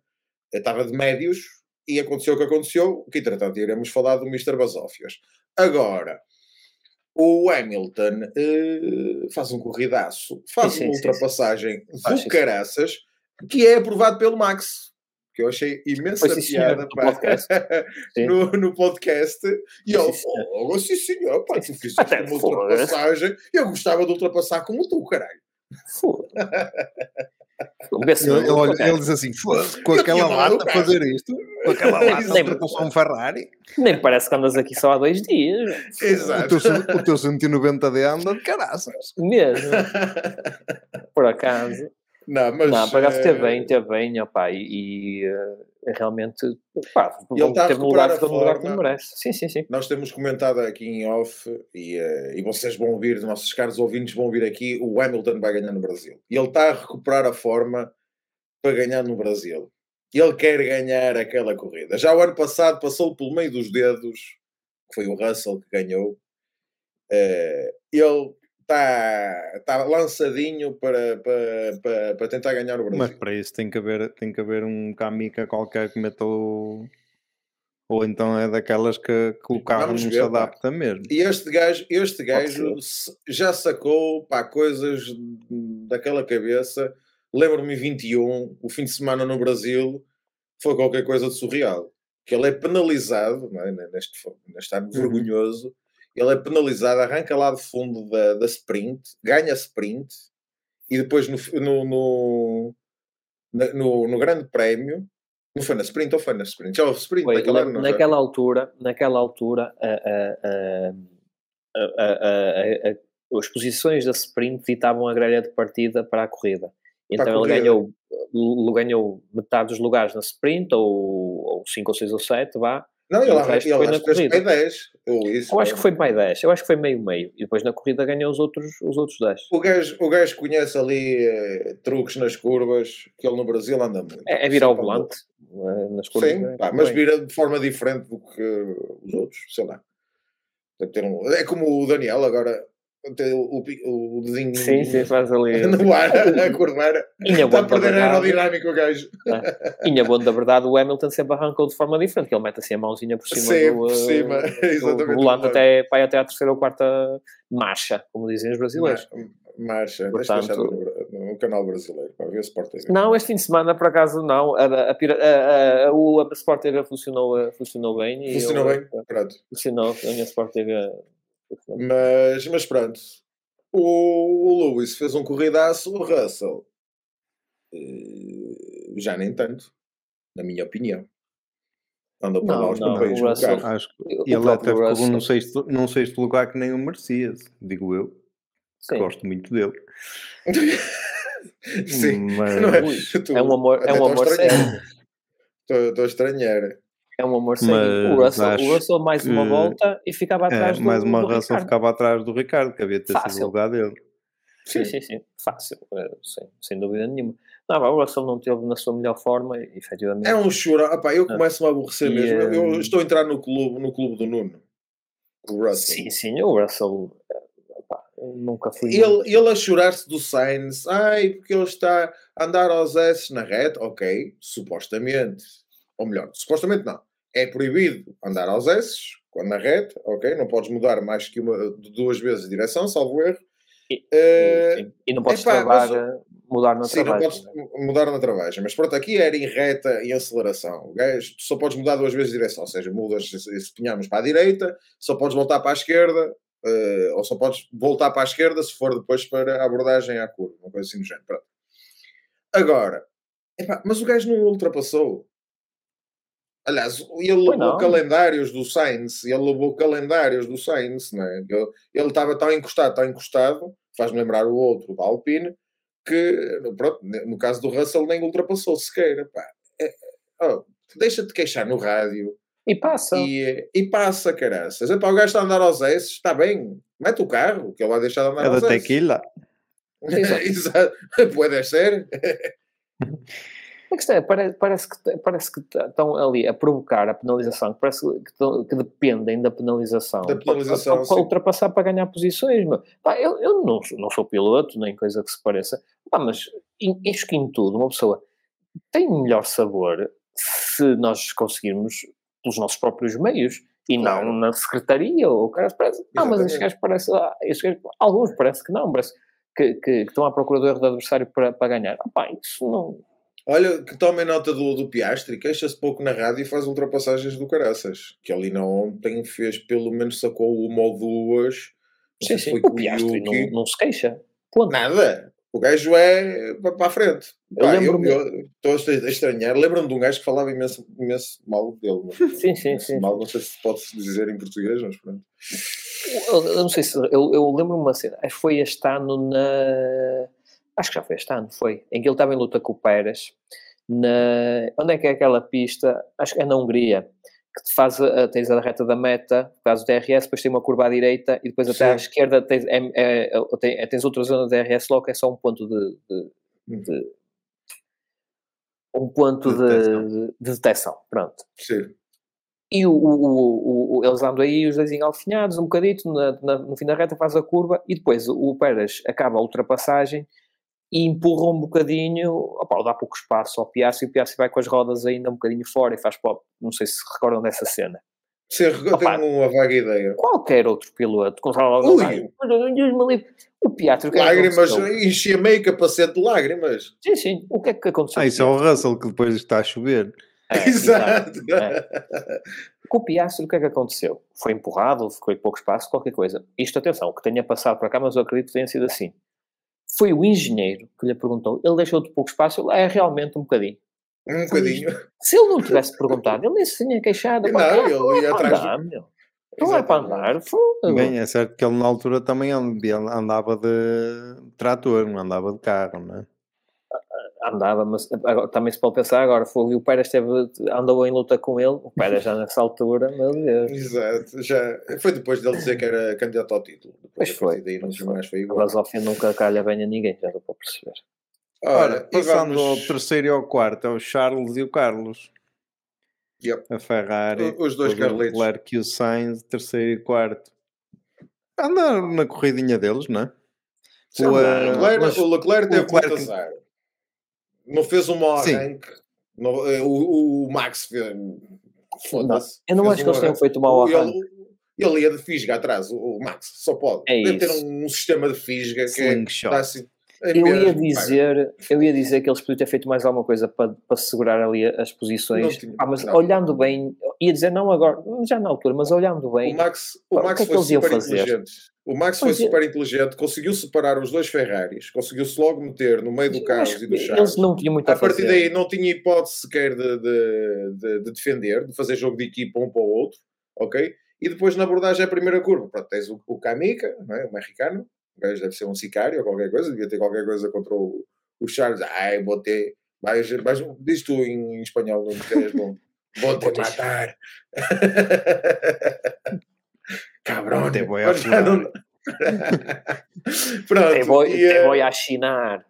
estava de médios e aconteceu o que aconteceu, que entretanto iremos falar do Mr. Basófias. Agora, o Hamilton uh, faz um corridaço, faz sim, uma sim, ultrapassagem sim. do caraças, que é aprovado pelo Max. Que eu achei imensa pois, piada no, podcast. no, no, podcast. E ele, oh, sim senhor, pá, tu fizeste uma ultrapassagem e eu gostava de ultrapassar como tu, caralho. Ele, olha, ele diz assim: com aquela lata fazer isto, com aquela lata nem, com um Ferrari. Nem parece que andas aqui só há dois dias. Exato. O teu, o teu 190D anda de caraças. Mesmo. Por acaso. Não, mas. Não, por acaso teve bem, teve bem, opa, e, e uh, realmente. Pá, ele está a recuperar a forma. Que merece. Sim, sim, sim. Nós temos comentado aqui em off, e, uh, e vocês vão ouvir, nossos caros ouvintes vão ouvir aqui: o Hamilton vai ganhar no Brasil. E ele está a recuperar a forma para ganhar no Brasil. Ele quer ganhar aquela corrida. Já o ano passado passou pelo meio dos dedos, que foi o Russell que ganhou. Uh, ele está tá lançadinho para, para, para, para, tentar ganhar o Brasil. Mas para isso tem que haver, tem que haver um Kamika qualquer que meta o. Ou então é daquelas que, que o carro Vamos não ver, se adapta pá. mesmo. E este gajo, este gajo já sacou para coisas daquela cabeça. Lembro-me 21, o fim de semana no Brasil foi qualquer coisa de surreal. Que ele é penalizado é? neste, neste ano uhum. vergonhoso ele é penalizado, arranca lá de fundo da, da sprint, ganha sprint e depois no, no, no, no, no grande prémio não foi na sprint ou foi na sprint? Já houve sprint foi, naquela, na, naquela altura, naquela altura a, a, a, as posições da sprint ditavam a grelha de partida para a corrida. Então ele ganhou, ganhou metade dos lugares na sprint, ou 5 ou 6 ou 7, vá, não, ele, ele, que fez para 10. Eu, isso, eu acho que foi para 10. Eu acho que foi meio-meio. E depois na corrida ganhou os outros, os outros 10. O gajo, o gajo conhece ali eh, truques nas curvas que ele no Brasil anda muito. É, é virar o volante eh, nas curvas. Sim, é, pá, mas vira de forma diferente do que os outros, sei lá. Um, é como o Daniel agora o, o, o dedinho sim, sim, faz ali no ar, a curvar está a perder a aerodinâmica o gajo é. Inha bom, da verdade o Hamilton sempre arrancou de forma diferente, ele mete assim a mãozinha por cima sim, do, por cima. do, do volante até, vai até à terceira ou quarta marcha, como dizem os brasileiros marcha, Portanto, no, no, canal brasileiro ver Sport TV. Não, este fim de semana, por acaso, não. A, a, a, a, a, a Sport TV funcionou, funcionou bem. Funcionou eu, bem, pronto. Funcionou, a minha Sport TV. Mas, mas pronto. O, o Lewis fez um corridaço, o Russell eh, já nem tanto, na minha opinião. Andou para lá os papéis Acho que ele até ficou num sexto, num sexto lugar que nem o merecia, digo eu. Gosto muito dele. Sim, mas... é, tu, é um amor, é um amor sério. Estou a estranhar. É um amor sério. O Russell, o Russell mais uma volta e ficava é, atrás é, do Mais uma do Russell ficava atrás do Ricardo, que havia de ter Fácil. sido o lugar dele. Sim, sim, sim. Fácil. Eh, sem, sem dúvida nenhuma. Não, o Russell não teve na sua melhor forma, efetivamente. É um choro. Epá, eu ah. começo a aborrecer e, mesmo. Eu, eu, estou a entrar no clube, no clube do Nuno. O Russell. Sim, sim, o Russell. Epá, nunca fui. Ele, ele a chorar-se do Sainz. Ai, porque ele está a andar aos S na reta. Ok, supostamente. Ou melhor, supostamente não. É proibido andar aos S quando na reta. Ok, não podes mudar mais que uma, duas vezes de direção, salvo erro. E, uh, e, não podes epá, travar, mas, mudar na sim, travagem. Não podes mudar na travagem, mas pronto, aqui era em reta e aceleração. Okay? só podes mudar duas vezes de direção, ou seja, mudas se pinhamos para a direita, só podes voltar para a esquerda, uh, ou só podes voltar para a esquerda se for depois para a abordagem à curva, uma coisa assim do género. Pronto. Agora, epá, mas o gajo não ultrapassou. Aliás, ele levou calendários do Sainz, ele levou calendários do Sainz, não é? Ele, ele estava tão encostado, tão encostado, faz-me lembrar o outro, da Alpine, que, pronto, no caso do Russell, nem ultrapassou sequer. Pá. É, oh, Deixa-te queixar no rádio. E passa. E, e passa, caraças. Epá, o gajo está a andar aos S, está bem, mete o carro, que ele vai deixar de andar é aos S. É da tequila. Exato. Pode ser. A questão é, parece, parece, que, parece que estão ali a provocar a penalização, que parece que, que dependem da penalização, da penalização para, para, para ultrapassar, para ganhar posições. Mas, pá, eu, eu não, não sou piloto, nem coisa que se pareça, pá, mas acho que em tudo uma pessoa tem melhor sabor se nós conseguirmos pelos nossos próprios meios e claro. não na secretaria ou cara parece, ah, mas estes gajos parece, ah, estes alguns parece que não, parece que, que, que, estão à procura do erro do adversário para, para ganhar. Ah, pá, isso não Olha, que tomem nota do, do Piastri, queixa-se pouco na rádio e faz ultrapassagens do caraças. Que ali não ontem fez, pelo menos sacou uma ou duas. Sim, sim. O Piastri não, não, se queixa. Ponto. Nada. O gajo é para a frente. Eu estou a estranhar. Lembro-me de um gajo que falava imenso, imenso mal dele. Sim, sim, sim. Mal, não sei se pode-se dizer em português, mas pronto. Eu, eu não sei se. Eu, eu lembro-me uma cena. Acho que foi este ano na acho que já foi este ano, foi, em que ele estava em luta com o Pérez, na, onde é que é aquela pista? Acho que é na Hungria, que te faz, a, tens a reta da meta, faz o DRS, depois tem uma curva à direita e depois até Sim. à esquerda tens, é, é, é, tens outra zona de DRS logo, é só um ponto de, de, hum. de um ponto de, detecção. De, de detecção. Pronto. Sim. E o, o, o, eles andam aí os dois engalfinhados um bocadito, na, na, no fim da reta faz a curva e depois o Pérez acaba a ultrapassagem e empurra um bocadinho, opa, dá pouco espaço ao Piastri e o Piastri vai com as rodas ainda um bocadinho fora e faz pop. Não sei se recordam dessa cena. Sim, eu tenho uma vaga ideia. Qualquer outro piloto com o Piastri. É lágrimas, enchia meio capacete de lágrimas. Sim, sim. O que é que aconteceu? Ah, isso é o Russell que depois está a chover. É, exato. É. Com o Piastri, o que é que aconteceu? Foi empurrado, ficou em pouco espaço, qualquer coisa. Isto, atenção, que tenha passado para cá, mas eu acredito que tenha sido assim foi o engenheiro que lhe perguntou. Ele deixou-te pouco espaço. Ele, é realmente um bocadinho. Um bocadinho. Se ele não tivesse perguntado, ele nem se tinha queixado. Não, cá, ele ia atrás. Andar. Não é para andar. Foda. Bem, é certo que ele na altura também andava de trator, não andava de carro, não é? Andava, mas agora, também se pode pensar agora, foi, o Pérez esteve, andou em luta com ele, o Pérez já nessa altura, meu Deus. Exato, já, foi depois dele dizer que era candidato ao título. Depois foi. Daí não mais foi igual. A filosofia nunca calha bem a ninguém, já deu para perceber. Ora, passando vamos... ao terceiro e ao quarto, é o Charles e o Carlos. Yep. A Ferrari, os dois Carlitos. O Leclerc e o Sainz, terceiro e quarto. Anda na corridinha deles, não é? O, uh, Leclerc, o Leclerc teve muito azar não fez um mau arranque. Não, eh, o, o, Max fez. Foda-se. Eu não acho que eles tenham feito mau arranque. Ele, ele ia de fisga atrás, o, Max, só pode. É Deve ter um, um, sistema de fisga que é, dá assim, É eu ia dizer, eu ia dizer que eles podiam ter feito mais alguma coisa para, para segurar ali as posições. Tinha, ah, mas não. olhando bem, ia dizer não agora, já na altura, mas olhando bem. O Max, o Max que é foi super inteligente. O Max foi super inteligente, conseguiu separar os dois Ferraris, conseguiu-se logo meter no meio do Carlos e do Charles. Eles não tinham muito a, a partir daí não tinha hipótese sequer de, de, de, de, defender, de fazer jogo de equipa um para o outro, ok? E depois na abordagem a primeira curva, pronto, tens o, o Kamika, não é? o mexicano, o gajo deve ser um sicário ou qualquer coisa, devia ter qualquer coisa contra o, o Charles. Ai, vou ter. Mas, mas diz tu em, em espanhol, não queres bom. Vou te matar. Cabrão, te vou a não... Pronto. Te vou, e, te vou a chinar.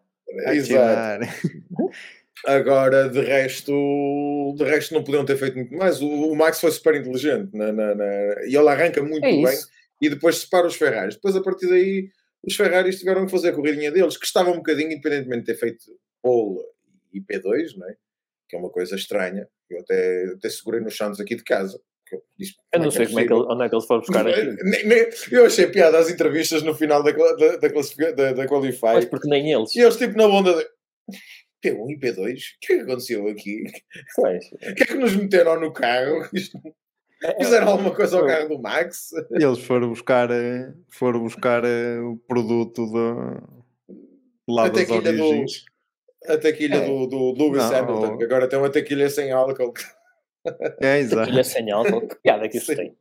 Exato. Agora, de resto, de resto não podiam ter feito muito mais. O, o Max foi super inteligente na, na, na, e ele arranca muito é bem e depois separa os Ferraris. Depois, a partir daí, os Ferraris tiveram que fazer a corridinha deles, que estava um bocadinho, independentemente de ter feito pole e P2, não é? que é uma coisa estranha. Eu até, até segurei nos Santos aqui de casa. Eu, disse, eu não é sei é como é que, onde é que eles foram buscar aquilo. Eu achei piada as entrevistas no final da, da, da, da, da Qualify. Mas porque nem eles. E eles, tipo, na onda de P1 e P2, o que é que aconteceu aqui? O que é que nos meteram no carro? Isto Fizeram alguma coisa ao carro do Max? Eles foram buscar, eh, foram buscar eh, o produto de, lá das origens. Do, a tequilha é. do, do Lewis não, Hamilton, que agora tem uma tequilha sem álcool. É, exato. Tequilha sem álcool, que piada que isso tem.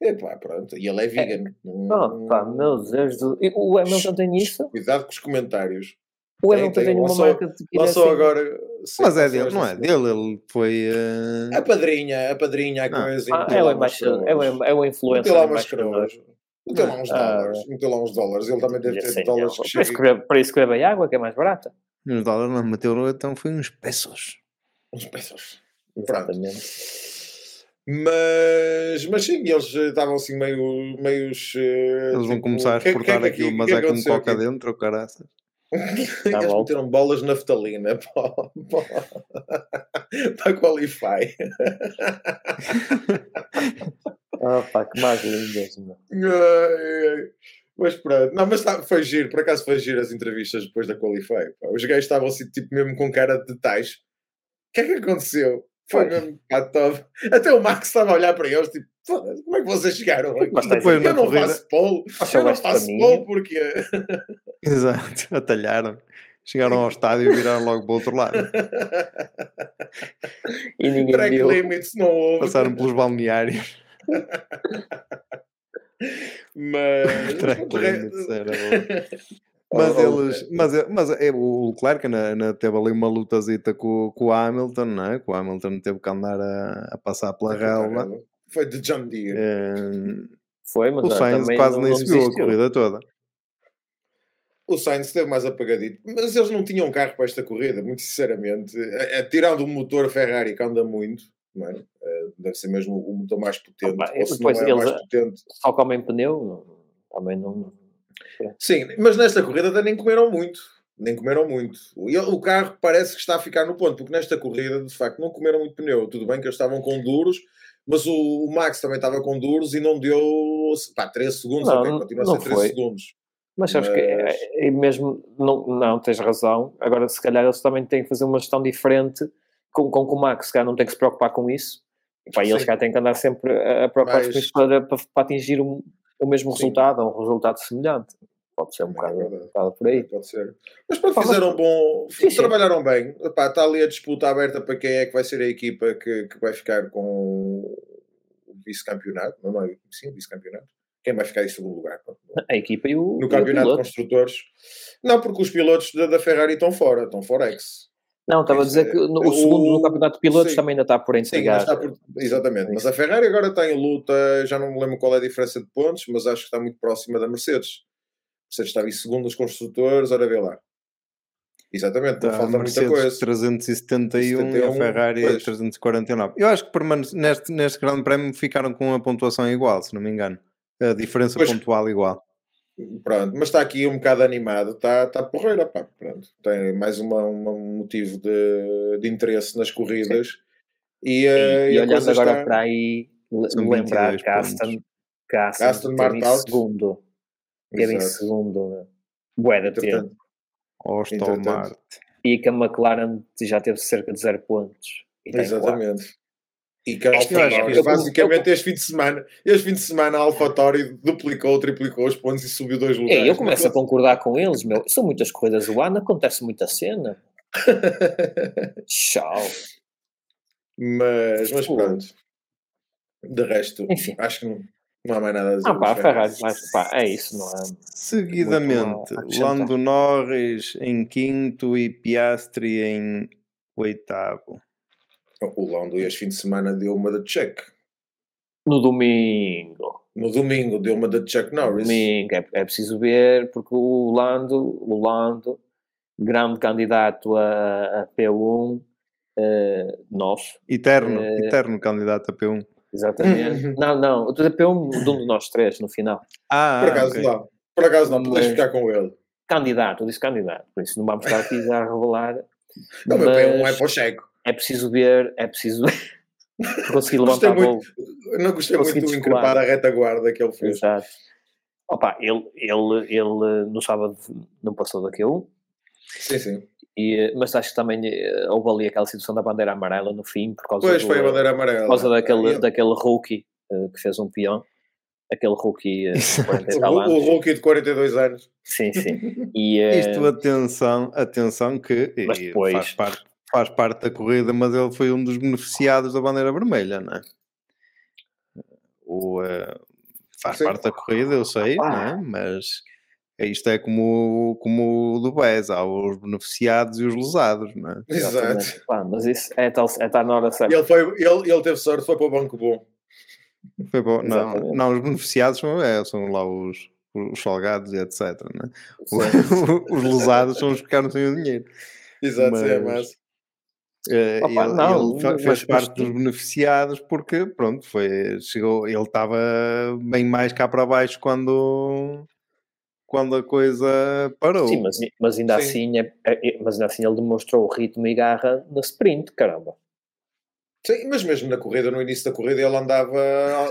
Epá, pronto, e ele é vegan. É. Oh, pá, meu Deus do... O Hamilton tem isso? Cuidado com os comentários. O Hamilton tem, uma marca de Lançou assim. agora... Sim, Mas é dele, não é dele, ele foi... Uh... A padrinha, a padrinha, a coisa... Ah, é o embaixador, é o, é o influencer. Meteu lá umas coroas. Meteu lá uns ah, dólares, meteu lá uns dólares. Ele também deve ter dólares que chegam. Para isso que bebe água, que é mais barata. Uns dólares não, meteu então foi uns pesos. Uns pesos. Exatamente. Mas, mas sim, eles estavam assim meio. meios. Eles vão tipo, começar a exportar que, é aquilo, que, mas que é com coca aqui? dentro, caraças. Tá Eles meteram bolas na naftalina para, para, para Qualify. oh, pá, que mais lindas, Mas pronto, não, mas tá, foi giro, por acaso foi giro as entrevistas depois da Qualify. Pá. Os gajos estavam assim, tipo, mesmo com cara de detalhes. O que é que aconteceu? Foi mesmo top. Até o Max estava a olhar para eles, tipo, como é que vocês chegaram? Mas depois eu não corrida... faço polo, eu não faço polo porque... Exato, atalharam. Chegaram ao estádio e viraram logo para o outro lado. e ninguém Track viu. limits não houve. Passaram pelos balneários. mas... Track limits era bom. Mas oh, eles, okay. mas, mas é, o Leclerc na, na, teve ali uma lutazita com, com o Hamilton, não é? Que o Hamilton teve que andar a, a passar pela relva. Foi de John Deere. É, Foi, mas o Sainz quase nem subiu a corrida toda. O Sainz esteve mais apagadito, mas eles não tinham carro para esta corrida, muito sinceramente. É, é, tirando o motor Ferrari que anda muito, não é? é deve ser mesmo o motor mais potente. Ou se depois não é eles mais potente. só comem pneu, também não Sim, mas nesta corrida até nem comeram muito. Nem comeram muito. O carro parece que está a ficar no ponto, porque nesta corrida, de facto, não comeram muito pneu. Tudo bem que eles estavam com duros, mas o, Max também estava com duros e não deu pá, 3 segundos, não, okay, continua a ser 3 foi. segundos. Mas sabes mas... que é, é, mesmo, não, não, tens razão. Agora, se calhar, eles também têm que fazer uma gestão diferente com, com, com o Max, se calhar não tem que se preocupar com isso. E, pá, eles cá têm que andar sempre a preocupar-se mas... para, para, para atingir um, o mesmo Sim. resultado, ou um resultado semelhante. Pode ser um, é bocado, um bocado, por aí. Pode ser. Mas pronto, fizeram bom. Sim, trabalharam bem. Epá, está ali a disputa aberta para quem é que vai ser a equipa que, que vai ficar com o vice-campeonato. Não, não é? Sim, vice-campeonato. Quem vai ficar em segundo lugar? A equipa e o. No campeonato de construtores. Não, porque os pilotos da, da Ferrari estão fora, estão fora ex. Não, estava a dizer que no, o, segundo no campeonato de pilotos sim, também ainda está por entregar. Sim, por, exatamente, mas a Ferrari agora está em luta, já não me lembro qual é a diferença de pontos, mas acho que está muito próxima da Mercedes. A Mercedes estava em segundo os construtores, ora vê lá. Exatamente, tá, falta Mercedes muita coisa. 371 71, e a Ferrari pois. 349. Eu acho que permane- neste, neste Grande Prémio ficaram com a pontuação igual, se não me engano. A diferença pois. pontual igual. Pronto, mas está aqui um bocado animado, está, está porreira, pá, pronto. Tem mais uma, uma, um motivo de, de interesse nas corridas. E, uh, e, e olhando agora está... para aí, lembrar que Aston, que Aston, Aston Martin segundo. Teve em segundo. Bué de tempo. Austin Martin. E que a McLaren já teve cerca de 0 pontos. Exatamente. E que basicamente, eu, este fim de semana, este fim de semana a AlphaTauri duplicou, triplicou os pontos e subiu dois lugares. eu começo a concordar com eles, meu. São muitas corridas do ano, acontece muita cena. Tchau. Mas, mas pronto. De resto, Enfim. acho que não, não há mais nada a dizer. Ah, pá, Ferrari, mas, pá, é isso, não é? Seguidamente, Lando Norris em quinto e Piastri em oitavo. O Lando este fim de semana deu uma de check. No domingo. No domingo deu uma de Chuck Norris. Domingo, é, é preciso ver, porque o Lando, o Lando, grande candidato a, a P1, uh, nosso. Eterno, uh, eterno candidato a P1. Exatamente. não, não, eu estou a P1 de um de nós três no final. Ah, por acaso okay. não. Por acaso não, podes ficar com ele. Candidato, eu disse candidato, por isso não vamos estar aqui já a revelar. Não, mas... meu P1 é para o Checo é preciso ver, é preciso conseguir levantar muito, Não gostei muito do encrepar a retaguarda que ele fez. Exato. Opa, ele, ele, ele no sábado não passou daquilo. Sim, sim. E, mas acho que também eh, houve ali aquela situação da bandeira amarela no fim, por causa, pois, do, foi a bandeira amarela. Por causa daquele, é. daquele rookie uh, que fez um peão. Aquele rookie uh, o, o rookie de 42 anos. Sim, sim. E, uh, Isto, atenção, atenção que depois, faz parte faz parte da corrida, mas ele foi um dos beneficiados da bandeira vermelha, não é? O, uh, faz parte da corrida, eu sei, não é? mas isto é como, como o do BES, há os beneficiados e os lesados, não é? Exato. Pá, mas isso é tal, é tal na hora certa. Ele, foi, ele, ele teve sorte, foi para o banco bom. Foi bom. Não, não, os beneficiados são, é, são lá os, os salgados e etc. Né? os lesados são os que ficaram sem o dinheiro. Exato, mas, é mas Uh, Opa, ele, não, ele fez parte dos beneficiados porque, pronto, foi, chegou, ele estava bem mais cá para baixo quando, quando a coisa parou. Sim, mas, mas ainda Sim. assim, é, é, mas ainda assim ele demonstrou o ritmo e garra na sprint, caramba. Sim, mas mesmo na corrida, no início da corrida, ele andava.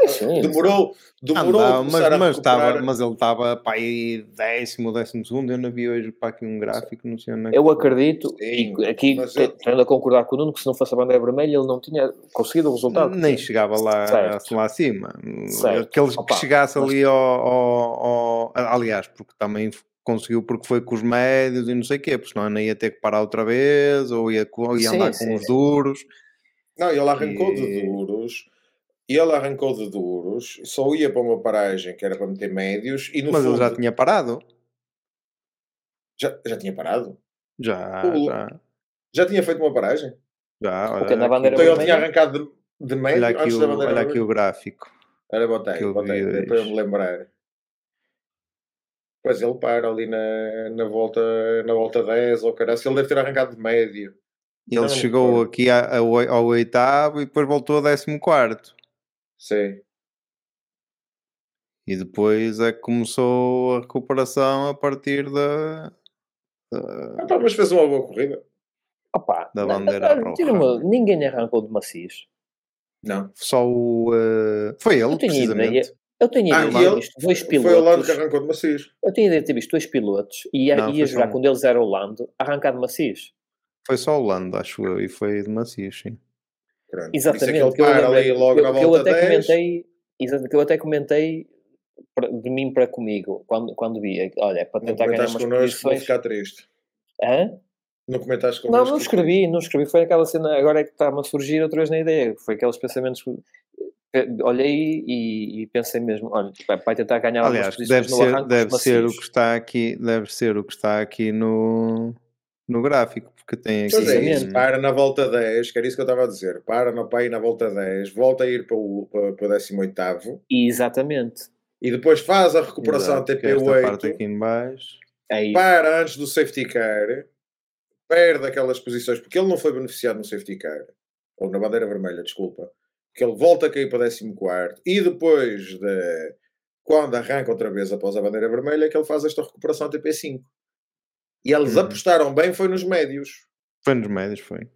Sim, demorou, demorou andava, mas, mas, estava, mas ele estava para aí décimo, décimo segundo. Eu não vi hoje para aqui um gráfico, não sei onde é Eu acredito, Sim, e aqui tendo a concordar com o Nuno, que se não fosse a bandeira vermelha, ele não tinha conseguido o resultado. Nem chegava lá, lá acima. Certo. Aqueles Opa, que chegasse ali ao, ao, ao, Aliás, porque também conseguiu porque foi com os médios e não sei o quê, porque senão não ia ter que parar outra vez, ou ia, ia andar sim, com os duros. Não, ele arrancou e... de duros. E ele arrancou de duros, só ia para uma paragem que era para meter médios e no Mas fundo... ele já tinha parado. Já, já tinha parado? Já, o... já. Já tinha feito uma paragem? Já, olha. Na bandeira então ele tinha arrancado de, de médio olha aqui, o, olha aqui o gráfico. Olha, botei, botei, para eu me lembrar. Pois ele para ali na, na, volta, na volta 10 ou caralho, ele deve ter arrancado de médio. Ele não, chegou não. aqui a, a, ao oitavo e depois voltou ao décimo quarto. Sim. E depois é que começou a recuperação a partir da. da... Ah, mas fez uma boa corrida. Opa, da bandeira não, roxa. ninguém arrancou de macios. Não. Só o. Uh... Foi ele, eu precisamente. Ideia, eu tenho ideia ah, de ter visto dois pilotos. Foi o Lando que arrancou de. Eu tenho ideia de ter visto dois pilotos e ia, não, ia jogar quando eles eram o Lando arrancar de macios. Foi só o Lando, acho eu, e foi de macios, sim. Pronto. Exatamente. É que eu, ali logo eu, eu até 10. comentei, exatamente, que eu até comentei de mim para comigo, quando, quando vi, olha, para tentar ganhar umas connosco, posições... ficar triste. Hã? Não comentaste connosco? Não, não escrevi, não escrevi, foi aquela cena, agora é que está-me a surgir outra vez na ideia, foi aqueles pensamentos olhei e, e, pensei mesmo, olha, vai tentar ganhar Aliás, deve ser, deve ser o que está aqui, deve ser o que está aqui no no gráfico, porque tem aqui. Pois é isso, para na volta 10, que era isso que eu estava a dizer, para no pai na volta 10, volta a ir para o, para, para o 18. Exatamente. E depois faz a recuperação Exato, TP8. parte aqui em baixo. É para antes do safety car, perde aquelas posições, porque ele não foi beneficiado no safety car, ou na bandeira vermelha, desculpa, que ele volta a cair para 14 e depois de quando arranca outra vez após a bandeira vermelha, é que ele faz esta recuperação TP5. E eles uhum. apostaram bem, foi nos médios. Foi nos médios, foi.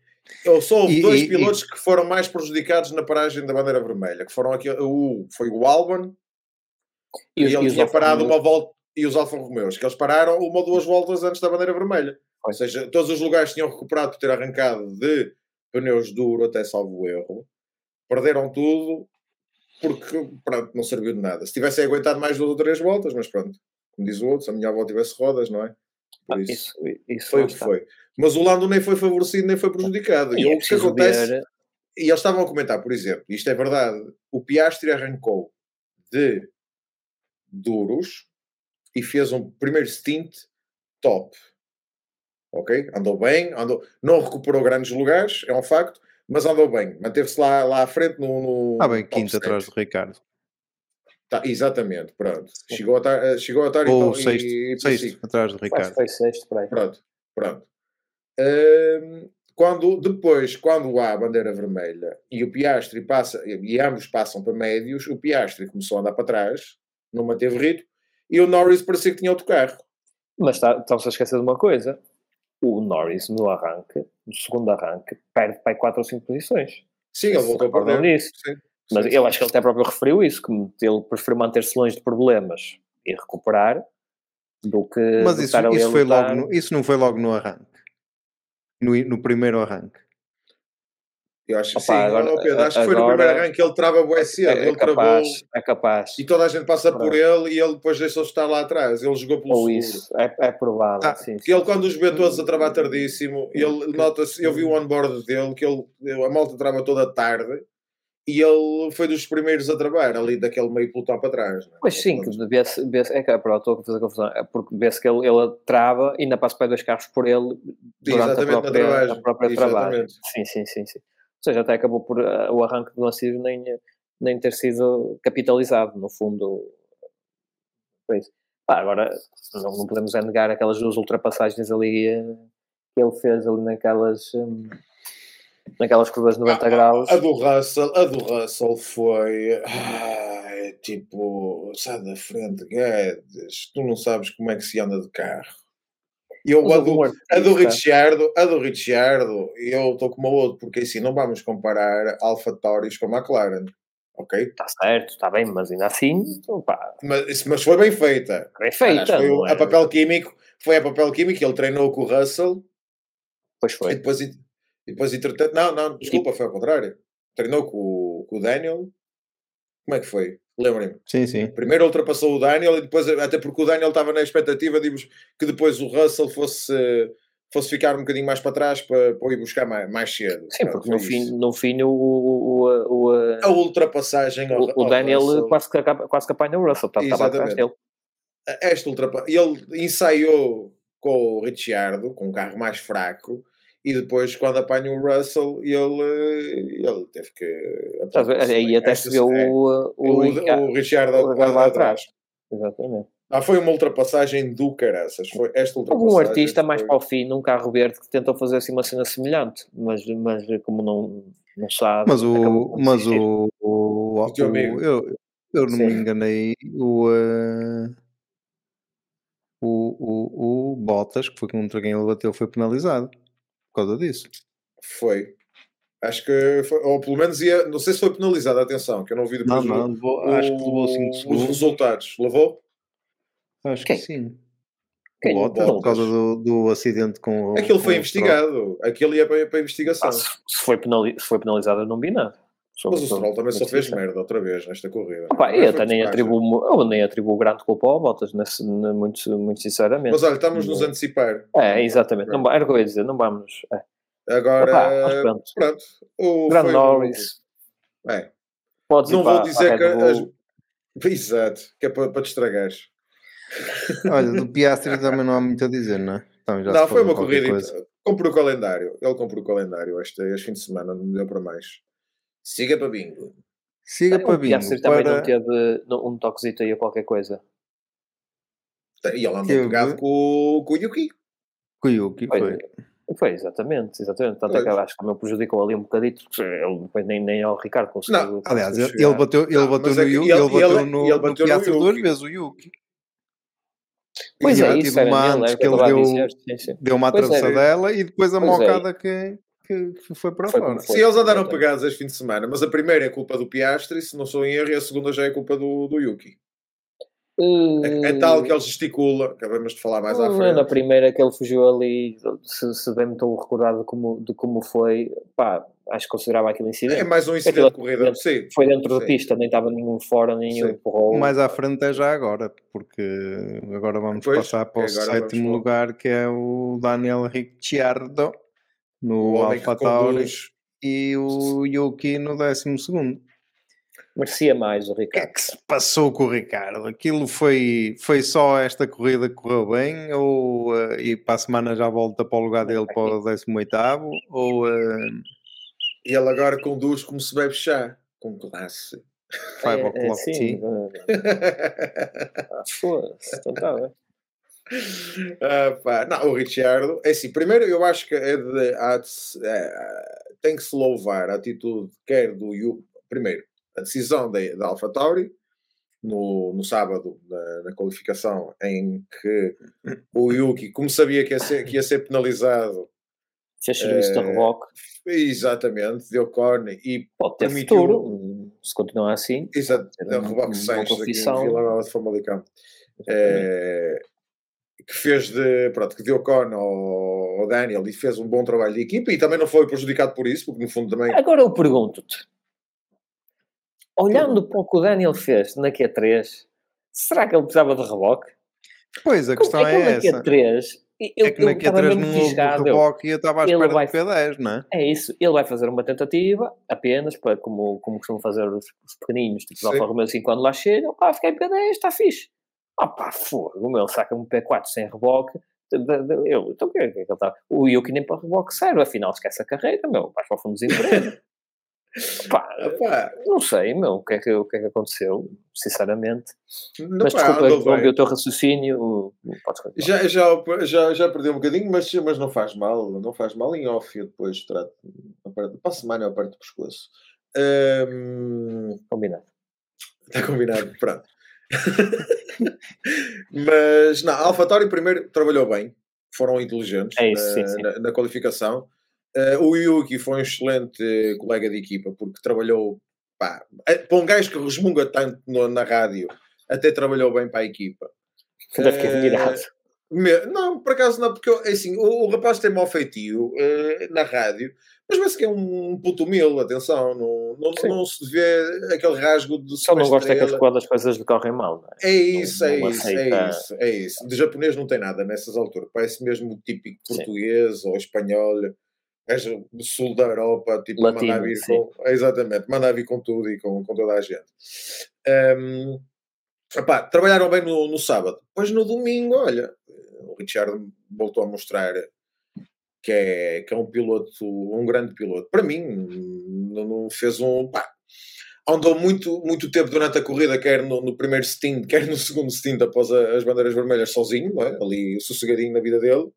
Eu só houve e, dois e, pilotos e... que foram mais prejudicados na paragem da bandeira vermelha, que foram aqui, o, foi o Albon, e, ele tinha parado uma volta, e os Alfa Romeos, que eles pararam uma ou duas voltas antes da bandeira vermelha. Ou seja, todos os lugares tinham recuperado por ter arrancado de pneus duro até salvo erro. Perderam tudo porque pronto, não serviu de nada. Se tivessem aguentado mais duas ou três voltas, mas pronto, como diz o outro, se a minha avó tivesse rodas, não é? Por ah, isso, isso, isso foi o que foi. Mas o Lando nem foi favorecido nem foi prejudicado. E, e é o que acontece. Ver... E eles estavam a comentar, por exemplo, isto é verdade, o Piastri arrancou de duros e fez um primeiro stint top. Ok? Andou bem, andou, não recuperou grandes lugares, é um facto, mas andou bem. Manteve-se lá, lá à frente no. no ah, bem, quinto atrás do Ricardo. Tá, exatamente, pronto. Chegou a estar, eh, chegou a estar Ou então, sexto, e, sexto atrás do Ricardo. Foi sexto, por aí. Pronto, pronto. Um, quando, depois, quando há a bandeira vermelha e o Piastri passa, e ambos passam para médios, o Piastri começou a andar para trás, não manteve ritmo, e o Norris parecia que tinha outro carro. Mas está, estamos a esquecer de uma coisa: o Norris no arranque, no segundo arranque, perde para 4 ou 5 posições. Sim, ele voltou a perder. Nisso. Sim. Mas sim, eu acho que ele até próprio referiu isso, que ele prefere manter-se longe de problemas e recuperar do que. Mas isso, isso, foi logo no, isso não foi logo no arranque. No, no primeiro arranque. Eu acho que sim, agora, Pedro, acho que foi no primeiro arranque ele trava o cedo, é, é ele capaz, travou é capaz. e toda a gente passa por ele e ele depois deixou-de estar lá atrás, ele jogou pelo Ou seguro. isso, é, é provável. Ah, sim, sim. ele quando os vê todos a travar tardíssimo, ele nota-se, eu vi o onboard dele, que ele, a malta trava toda tarde e ele foi dos primeiros a trabalhar ali daquele meio pelotão para trás. Não é? Pois sim, que vê-se, vê é que pronto, estou a fazer confusão, é porque vê-se que ele, ele trava e ainda passa para dois carros por ele durante Exatamente, a própria, a própria trabalho. Sim, sim, sim, sim. Ou seja, até acabou por uh, o arranque do Lancido nem, nem ter sido capitalizado, no fundo. Foi isso. Ah, agora, não, não, podemos negar aquelas duas ultrapassagens ali uh, que ele fez ali naquelas. Um, naquelas curvas de 90 a, graus. A, do Russell, a do Russell foi. Ai, tipo, sai da frente, Guedes. Tu não sabes como é que se anda de carro. Eu, a do, a do Ricciardo, a do Ricciardo, eu estou como o outro, porque assim não vamos comparar Alfa Tauris com McLaren. Ok? Está certo, está bem, mas ainda assim. Opa. Mas, mas foi bem feita. Bem feita. Foi é? a papel químico, foi a papel químico, ele treinou com o Russell. Pois foi. E depois, e depois entretanto, não, não, desculpa, foi ao contrário. Treinou com, com o Daniel. Como é que foi? Lembrem-me. Sim, sim. Primeiro ultrapassou o Daniel e depois, até porque o Daniel estava na expectativa de que depois o Russell fosse, fosse ficar um bocadinho mais para trás para, para ir buscar mais, mais cedo. Sim, porque no fim, no fim o, o, o, a ultrapassagem. O, o Daniel Russell, quase, que, quase que apanha o Russell, estava, estava atrás dele. Esta ultrapassagem. Ele ensaiou com o Ricciardo, com um carro mais fraco e depois quando apanha o Russell ele, ele teve que aí até se viu o, o, o, o Richard lá atrás. Exatamente. Ah, foi uma ultrapassagem do caraças. Foi esta ultrapassagem um artista mais para o fim num carro verde que tentou fazer assim uma cena semelhante mas, mas como não, não sabe mas o mas o, o, o, o eu, eu não Sim. me enganei o uh o, o, o Bottas, que foi contra quem ele bateu, foi penalizado por causa disso. Foi. Acho que foi, ou pelo menos ia, não sei se foi penalizado, atenção, que eu não vi depois não, não, levou, o, acho que levou 5 segundos. Os resultados, levou? Acho Quem? que sim. Quem? Bota, por causa do, do acidente com Aquilo foi investigado, aquilo ia para, para a investigação. Ah, se, foi penali se foi penalizado, eu não vi nada. Mas o Stroll também só fez merda outra vez nesta corrida. Pá, eu até nem atribuo, eu nem atribuo grande culpa ao Bottas, nesse, muito, muito sinceramente. Mas olha, estamos nos antecipar. É, exatamente. Não, era o que eu ia dizer, não vamos. É. Agora, Opa, pronto. pronto. O Grande Norris. É. Podes não vou dizer que. As... Exato, que é para, para te estragares. Olha, do Piastri também não há muito a dizer, não é? Então, não, foi uma corrida. Comprou o calendário. Ele comprou o calendário este, este fim de semana, não deu para mais. Siga para bingo. Siga para bingo. O também não teve um toquezito aí ou qualquer coisa. E ele andou pegado com, com o Yuki. Com o Yuki, foi. foi. Foi, exatamente, exatamente. Tanto é que acho que também prejudicou ali um bocadito, ele depois nem, nem ao Ricardo conseguiu. Não, aliás, ele, ele bateu, ele bateu no Yuki, ele, bateu no, ele bateu no, no duas vezes o Yuki. Pois e é, isso era uma antes que ele deu, sim, sim. deu uma atravessadela é. e depois a pois é. mocada é. que que, que foi para foi fora. Sim, eles andaram pegados este fim de semana, mas a primeira é culpa do Piastri, se não sou em erro, e a segunda já é culpa do, do Yuki. É, é, tal que ele gesticula, acabamos de falar mais à frente. Na primeira que ele fugiu ali, se, se bem me estou recordado de como, de como foi, pá, acho que considerava aquele incidente. É mais um incidente de corrida, sim. Foi dentro sim. da pista, nem estava nenhum fora, nenhum empurrou. Mais à frente é já agora, porque agora vamos pois, passar para o sétimo lugar, que é o Daniel Ricciardo, no Alfa Tauri, e o Yuki no décimo segundo merecia mais o Ricardo. O que é que se passou com o Ricardo? Aquilo foi, foi só esta corrida que correu bem? Ou, uh, e para a semana já volta para o lugar dele para o 18 ou uh... E ele agora conduz como se bebe chá, com classe. Vai é, para o é, sim. ah, Foda-se, então está pá. Não, o Richardo, é assim, primeiro eu acho que é de, há de, é, tem que se louvar a atitude quer do Yu, primeiro, a decisão da, da AlphaTauri no, no sábado, na, na, qualificação, em que o Yuki, como sabia que ia ser, que ia ser penalizado, fez serviço uh, de eh, reboque. Exatamente, deu corne e pode ter permitiu, futuro, se continuar assim. Exato, deu reboque 6 aqui em Vila Nova de Famalicão. É, que fez de, pronto, que deu corne ao, ao Daniel e fez um bom trabalho de equipa e também não foi prejudicado por isso, porque no fundo também. Agora eu pergunto-te: olhando para o que o Daniel fez na Q3, será que ele precisava de reboque? Pois, a questão é, é essa. Na Q3, eu, é que na Q3 não houve reboque e eu estava à espera vai, do P10, não é? É isso, ele vai fazer uma tentativa apenas, para, como, como costumam fazer os, os pequeninos, tipo os Alfa Romeo assim, quando lá chegam, pá, fiquei em P10, está fixe. Ah pá, fogo, meu, saca-me um P4 sem reboque, eu, então o que é que ele está? O Yuki nem para reboque serve, afinal esquece a carreira, meu, vais para o fundo de desemprego. Pá, não sei, meu, o que, é que, o que é que aconteceu, sinceramente. Não, mas desculpa, interrompi o teu raciocínio. Já, já, já, já perdi um bocadinho, mas, mas não faz mal, não faz mal em off. Eu depois trato para a semana eu aperto o pescoço. Um... Combinado. Está combinado, pronto. Mas na AlphaTauri primeiro trabalhou bem, foram inteligentes é isso, na, sim, sim. Na, na qualificação Uh, o Yuki foi um excelente colega de equipa porque trabalhou pá, eh, para um gajo que resmunga tanto no, na rádio, até trabalhou bem para a equipa. Deve ter admirado. Uh, não, por acaso não, porque é assim, o, o rapaz tem mau feitio uh, na rádio, mas parece que é um, puto humilde, atenção, não, não, não, se vê aquele rasgo de Só não gosta que quando as coisas lhe correm mal, não é? É isso, não, é, isso é isso, é isso. De japonês não tem nada nessas alturas, parece mesmo típico português Sim. ou espanhol és do sul da Europa, tipo, Latino, mandar vir sim. com. Exatamente, mandar vir com tudo e com, com toda a gente. Um, epá, trabalharam bem no, no sábado. Depois no domingo, olha, o Richard voltou a mostrar que é, que é um piloto, um grande piloto. Para mim, não fez um. Pá, andou muito, muito tempo durante a corrida, quer no, no primeiro stint, quer no segundo stint após a, as bandeiras vermelhas sozinho, é? ali sossegadinho na vida dele.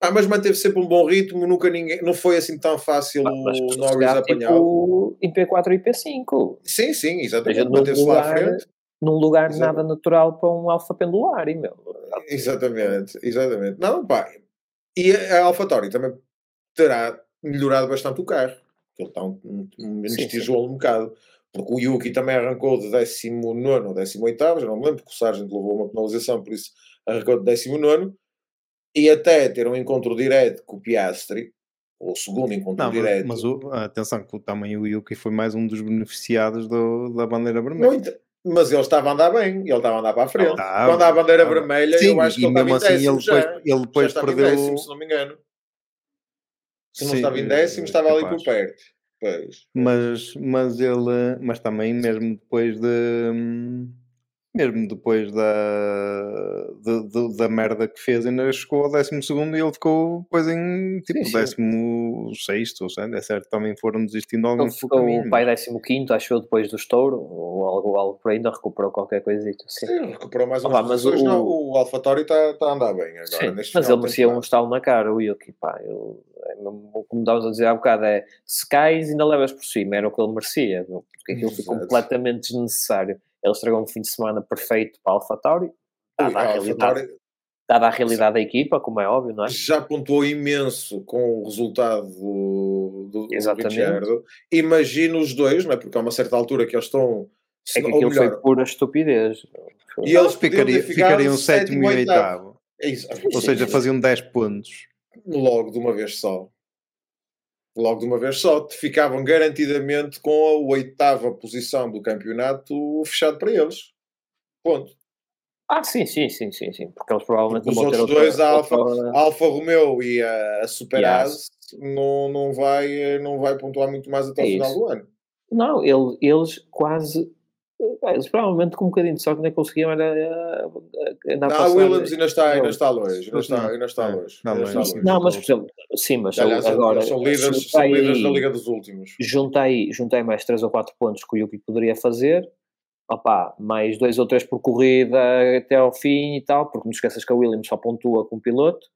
Ah, mas manteve sempre um bom ritmo, nunca ninguém, não foi assim tão fácil ah, o Norris apanhar. Tipo, em P4 e P5. Sim, sim, exatamente. Manteve-se lá à frente. Num lugar exatamente. nada natural para um alfa pendular, e meu. Exatamente, exatamente. Não, pá. E a AlphaTauri também terá melhorado bastante o carro. Ele está um, um, um tijolo um bocado. Porque o Yuki também arrancou de 19 ou 18, já não me lembro, porque o Sargent levou uma penalização, por isso arrancou de 19 e até ter um encontro direto com o Piastri, ou o segundo encontro não, direto. Mas, mas o, atenção, que também o Yuki foi mais um dos beneficiados do, da bandeira vermelha. Muito, mas ele estava a andar bem, ele estava a andar para a frente. Ah, Quando há a bandeira ah, vermelha, sim, eu acho que ele estava assim, décimo, ele depois, já, ele depois já perdeu. Décimo, se não me engano. Se não sim, estava em décimo, estava ali por perto. Pois. Mas, mas ele, mas também mesmo depois de hum, mesmo depois da, de, de, da merda que fez, ainda chegou ao 12 e ele ficou depois em tipo 16 ou seja, é certo, também foram desistindo alguns Ele ficou o pai 15, acho eu, depois do estouro, ou algo, algo por ainda recuperou qualquer coisa. Sim. sim, recuperou mais um ah, mas o, não, o AlphaTauri está tá a andar bem agora. Sim, mas ele merecia um estalo na cara, o Yuki, pá, eu, é como estavas a dizer há bocado, é se cais ainda levas por cima, era o que ele merecia, porque aquilo ficou completamente desnecessário ele estragou um fim de semana perfeito para a AlphaTauri, dada, a, realidade, dada a realidade da equipa, como é óbvio, não é? Já pontuou imenso com o resultado do, do, Exatamente. do Richard. Imagino os dois, não é? Porque a uma certa altura que eles estão É que aquilo melhor, foi pura estupidez. E eles ficariam, ficariam sétimo e oitavo. É. Ou seja, faziam 10 pontos. Logo de uma vez só. Logo de uma vez só. Ficavam garantidamente com a oitava posição do campeonato fechado para eles. Ponto. Ah, sim, sim, sim, sim, sim. Porque eles provavelmente Porque os outros dois, a Alfa, a Alfa Romeo e a, a Super yes. não, não, vai, não vai pontuar muito mais até é o final do ano. Não, ele, eles quase eles provavelmente com um bocadinho de sorte nem conseguiam era, era, era não, a Williams ainda está, ainda está longe ainda está, ainda está longe, não, ainda está longe. não mas por exemplo, sim, mas Aliás, agora são líderes, são líderes da Liga dos Últimos. juntei, juntei mais 3 ou 4 pontos que o Yuki poderia fazer. Opá, mais 2 ou 3 por corrida até ao fim e tal, porque não esqueças que a Williams só pontua com um piloto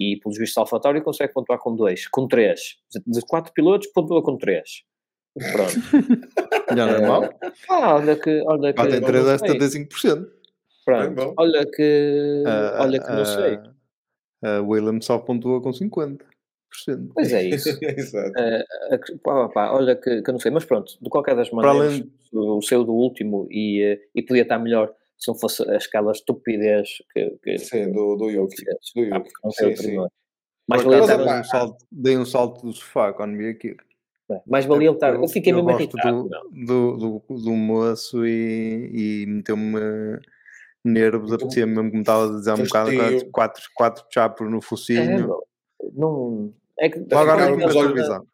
e pelos vistos Alfatório consegue pontuar com 2, com 3 de 4 pilotos pontua com 3 Pronto. Já não é mal. Ah, olha que. Olha que Batem 3 a 75%. Pronto. Olha que. Uh, olha que não uh, sei. A uh, William só pontua com 50%. Pois é isso. Exato. Uh, pá, pá, olha que, que não sei, mas pronto, de qualquer das maneiras, além... o seu do último e, e podia estar melhor se não fosse a escala estupidez que, que sim, do, do Yoki. Do Yoki. Ah, sim, sim. Mas um salto, dei um salto do sofá quando vi aquilo. Mais valia ele estar. Eu fiquei eu mesmo irritado. Do, do, do, do, moço e, e meteu-me nervos, então, apetecia mesmo, como estava a dizer há um bocado, quatro, quatro chapos no focinho. É, não. É que, Logo à noite com televisão.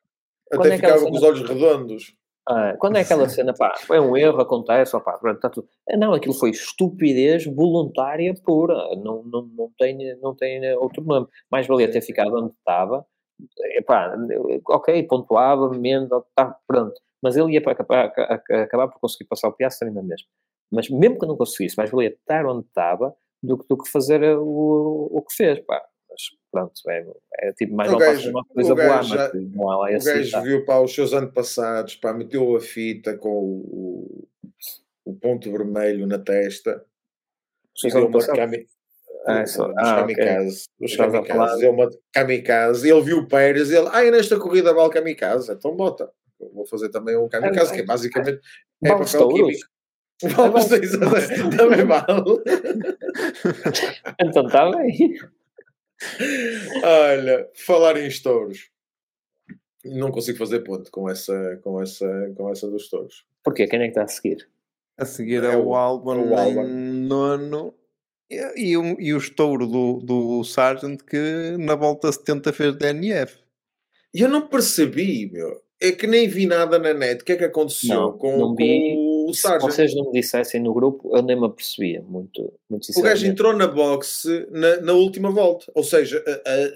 Até ficava com os olhos redondos. Ah, quando é aquela cena, pá, foi um erro, acontece, opá, pronto, está tudo. Ah, não, aquilo foi estupidez voluntária pura, não, não, não, tem, não tem outro nome. Mais valia ter ficado onde estava, epá, ok, pontuava, menos, tá, pronto. Mas ele ia para acabar, acabar por conseguir passar o Piastri ainda mesmo. Mas mesmo que não conseguisse, mais valia estar onde estava do que, do que fazer o, o que fez, pá. Mas pronto, é, é tipo, mais fazer uma coisa boa, mas não há lá esse. O gajo tá. viu, para os seus antepassados, pá, meteu a fita com o, o ponto vermelho na testa. Sim, uma, ah, só, dos ah, kamikazes. Okay. Dos kamikazes. Ele, uma kamikaze. Ele viu o Pérez e ele, ah, nesta corrida vale kamikaze. Então bota. Eu vou fazer também um kamikaze, é, que é basicamente é, é papel químico. Vamos dizer, também vale. então está bem. Olha, falar em estouros. Não consigo fazer ponto com essa, com essa, com essa dos touros. Porquê? Quem é que está a seguir? A seguir é, é o é o nono e, o, e o estouro do, do Sargent que na volta 70 fez DNF. E eu não percebi, meu. É que nem vi nada na net. O que é que aconteceu não, com, não vi, com o Sargent? Se vocês não me dissessem no grupo, eu nem me apercebia, muito, muito O gajo entrou na boxe na, na última volta, ou seja,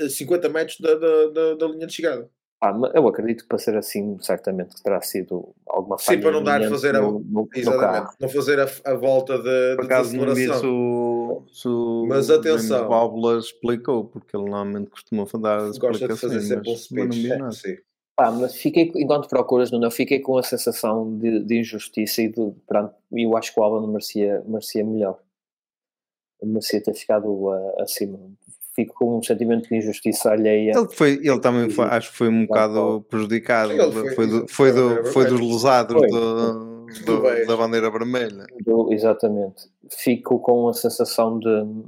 a, a 50 metros da, da, da, da linha de chegada. Ah, eu acredito que para ser assim, certamente que terá sido alguma falha. Sim, para não dar a fazer a, no, no, exatamente, no não fazer a, a volta de, Por acaso não vi se o Mas atenção. Válvula explicou, porque ele normalmente costuma dar Gosta de fazer sempre um speech. Mas sim. Pá, mas fiquei, enquanto procuras, não, eu fiquei com a sensação de, de injustiça e de, pronto, eu acho que o Alba merecia, merecia melhor. Merecia ter ficado uh, acima fico com um sentimento de injustiça alheia. Ele, foi, ele também foi, acho que foi um bocado prejudicado. Foi, foi, do, foi, do, foi dos lesados do, do, da bandeira vermelha. Do, exatamente. Fico com a sensação de.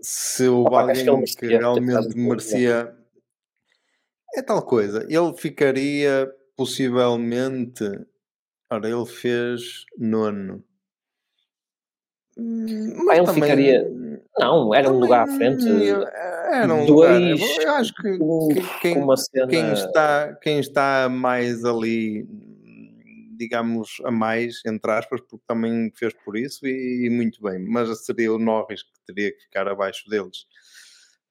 Se alguém que, que realmente merecia. É tal coisa. Ele ficaria possivelmente. Ora, ele fez nono. Hum, mas ele também... ficaria não, era um lugar à frente. Era um dois, lugar. Eu acho que quem, cena... quem, está, quem está mais ali, digamos, a mais, entre aspas, porque também fez por isso e, e muito bem. Mas seria o Norris que teria que ficar abaixo deles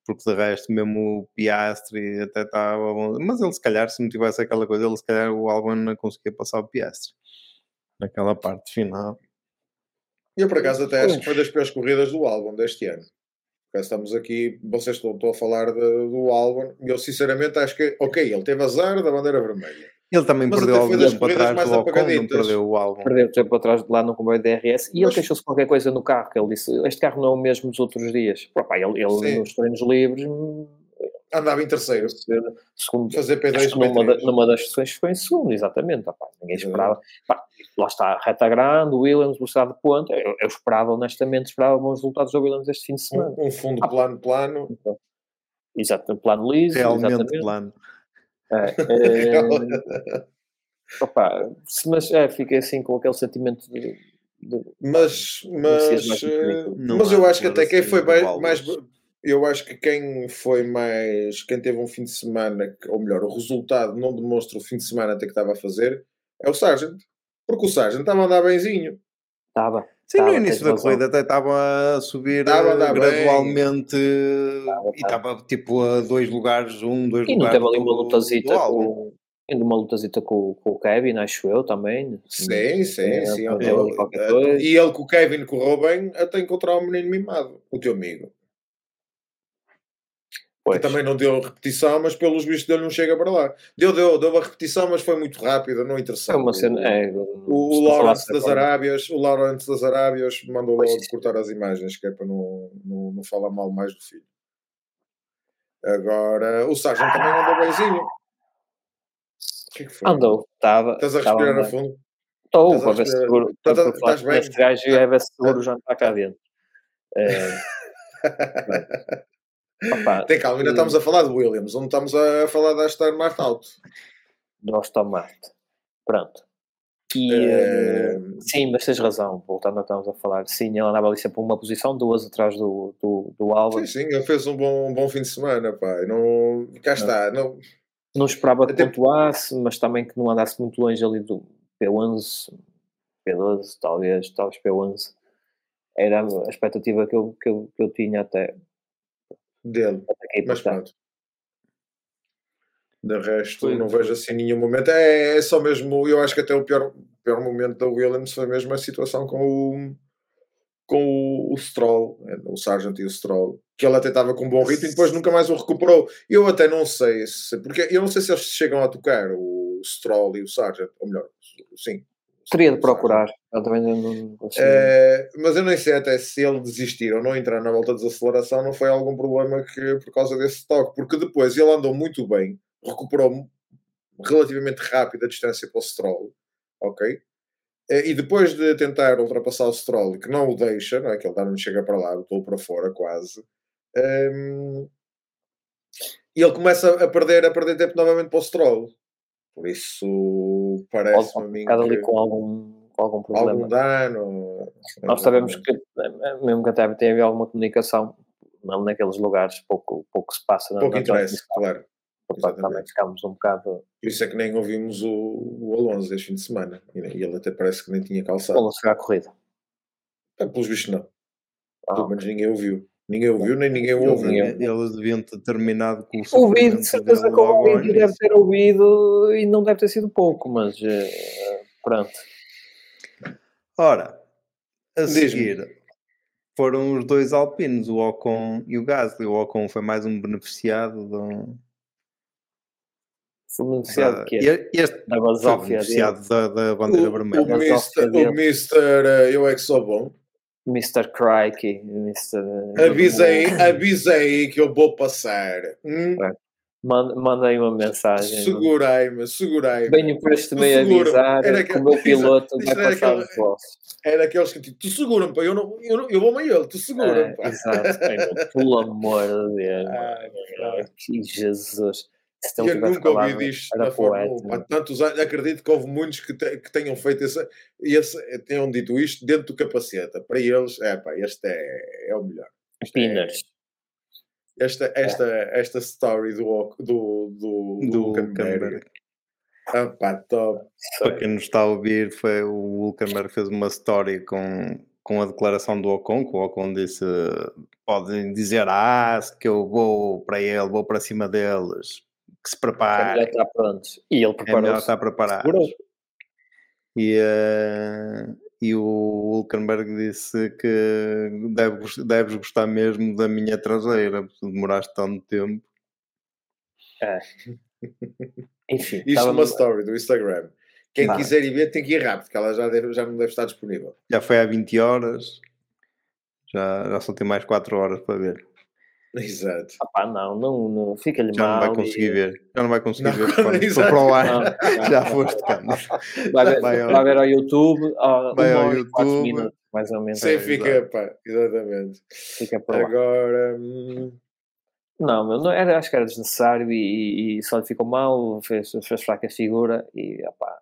porque de resto mesmo o Piastri até estava bom. Mas ele se calhar, se não tivesse aquela coisa, ele se calhar o Albon não conseguia passar o Piastri naquela parte final. Eu, por acaso, até acho que foi das piores corridas do álbum deste ano. Porque estamos aqui, vocês estão, estão a falar de, do álbum, e eu sinceramente acho que, ok, ele teve azar da bandeira vermelha. Ele também Mas perdeu algum tempo atrás do Ocon, não perdeu o álbum. Perdeu tempo atrás lá no comboio DRS e Mas... ele queixou-se qualquer coisa no carro, que ele disse, este carro não é o mesmo dos outros dias. Pô, pá, ele, ele nos treinos livres Andava em terceiro. Segundo, Fazer P2 numa, da, numa das sessões foi em segundo, exatamente. Opa, ninguém esperava. Pá, lá está, reta grande, Williams, velocidade de ponta. Eu, eu, esperava, honestamente, esperava bons resultados do Williams este fim de semana. Um, um fundo ah, plano, plano. Então, exato, plano liso. Realmente exatamente. plano. É, é, opa, mas é, fiquei assim com aquele sentimento de. de mas, mas, eh, mas eu acho que até quem foi mais, mais eu acho que quem foi mais. Quem teve um fim de semana, ou melhor, o resultado não demonstra o fim de semana até que estava a fazer, é o Sargent. Porque o Sargent estava a andar benzinho. Estava. Sim, tava, no início da corrida até estava a subir a eh, gradualmente tava, e estava tipo a dois lugares, um, dois e lugares. E não teve ali uma lutazita com, ainda uma lutazita com, com o Kevin, acho eu também. Sim, sim, é, sim. Ele, e ele com o Kevin correu bem até encontrar o um menino mimado, o teu amigo. Pois. Que também não deu repetição, mas pelos vistos dele não chega para lá. Deu, deu, deu a repetição, mas foi muito rápida, não interessante. É uma cena, é, o, o Lawrence das Arábias, o Lawrence das Arábias mandou pois. logo cortar as imagens, que é para não, não, não falar mal mais do filho. Agora, o Sargent ah. também andou bemzinho. O que, é que foi? Andou, estava. Estás a respirar a fundo? Estou, para ver se seguro. Estás bem? Este gajo é ver se seguro já está cá dentro. É... Opa, Tem calma, ainda e... estamos a falar de Williams, não estamos a falar da Aston Martin Auto. Do Aston Martin. Pronto. E, é... Sim, mas tens razão, voltando a estamos a falar. Sim, ele andava ali sempre uma posição, duas atrás do, do, do Alba. Sim, sim, ele fez um bom, um bom fim de semana, pá. Não, cá está. Não, não esperava que Até... pontuasse, mas também que não andasse muito longe ali do P11, P12, talvez, talvez P11. Era a expectativa que eu, que eu, que eu tinha até dele. Mas pronto. De resto, foi, não foi. vejo assim nenhum momento. É, é, só mesmo. Eu acho que até o pior, pior momento da Williams foi mesmo a situação com o, com o, o Stroll, é, o Sargent e o Stroll, que ele até estava com um bom ritmo e depois nunca mais o recuperou. Eu até não sei se. Porque eu não sei se eles chegam a tocar o Stroll e o Sargent, ou melhor, sim, Teria de procurar. Eu também não, é, mas eu nem sei até se ele desistir ou não entrar na volta de desaceleração não foi algum problema que, por causa desse toque, porque depois ele andou muito bem, recuperou relativamente rápido a distância para o Stroll, ok? Eh, e depois de tentar ultrapassar o Stroll, que não o deixa, não é? que ele não chega para lá, botou para fora quase, um, ehm, e ele começa a perder, a perder tempo novamente para o Stroll. Por isso parece-me a mim. Que ali com algum, com algum problema. Algum dano. Nós sabemos que, mesmo que até tenha havido alguma comunicação, naqueles lugares pouco, pouco se passa. Pouco interesse, claro. Portanto, também ficámos um bocado. Por isso é que nem ouvimos o, o Alonso este fim de semana. E ele até parece que nem tinha calçado. Alonso foi à corrida. É, pelos vistos, não. Ah, Pelo menos ninguém ouviu. Ninguém ouviu, nem ninguém ouviu. Eles deviam ter terminado com o Ouvido, de certeza que o ouvido deve ter ouvido e não deve ter sido pouco, mas uh, pronto. Ora, a seguir foram os dois alpinos, o Ocon e o Gasly. O Ocon foi mais um beneficiado do... Foi beneficiado é? Este da foi beneficiado da, da bandeira o, vermelha. O Mister, o Mister uh, eu é que sou bom. Mr. Crikey, Mr. Avisei, avisei que eu vou passar. Hum? Mandei uma mensagem. Segurei-me, segurei-me. Venho para este meio avisar era que, o meu piloto vai passar vossos. Era aqueles que tipo, tu segura-me, eu, não, eu, não, eu vou meio ele, tu segura-me, é, Exato, pelo amor de Deus. Ai, que Jesus. Se eu nunca ouvi disto na Fórmula 1. Há tantos anos, acredito que houve muitos que, te, que tenham feito esse, esse, tenham dito isto dentro do capacete. Para eles, é pá, este é, é o melhor. Pinas. É, esta, esta, é. esta story do, do, do, do Hulkenberg. Ah, pá, top. Para quem nos está a ouvir, foi o Hulkenberg fez uma story com, com a declaração do Ocon, que o Ocon disse podem dizer ah, que eu vou para ele, vou para cima deles que se prepare. É está pronto. E ele preparou. É melhor estar preparado. E, uh, e o Hulkenberg disse que deves, deves gostar mesmo da minha traseira, porque demoraste tanto tempo. É. Enfim. Isto é uma story do Instagram. Quem quiser ir ver tem que ir rápido, porque ela já, deve, já não deve estar disponível. Já foi há 20 horas, já, já só tem mais 4 horas para ver. Exato. Ah, não, não, não fica-lhe mal. Já não vai conseguir e... ver. Já não vai conseguir não, ver quando for para o ar. já foste. Vai, ver, vai, vai ver ao YouTube. vai ao YouTube. Minutos, mais ou menos. Sim, é, fica, exato. pá, exatamente. Fica para Agora. Hum... Não, não era, acho que era desnecessário e, e só lhe ficou mal, fez, fez fraca figura e opá.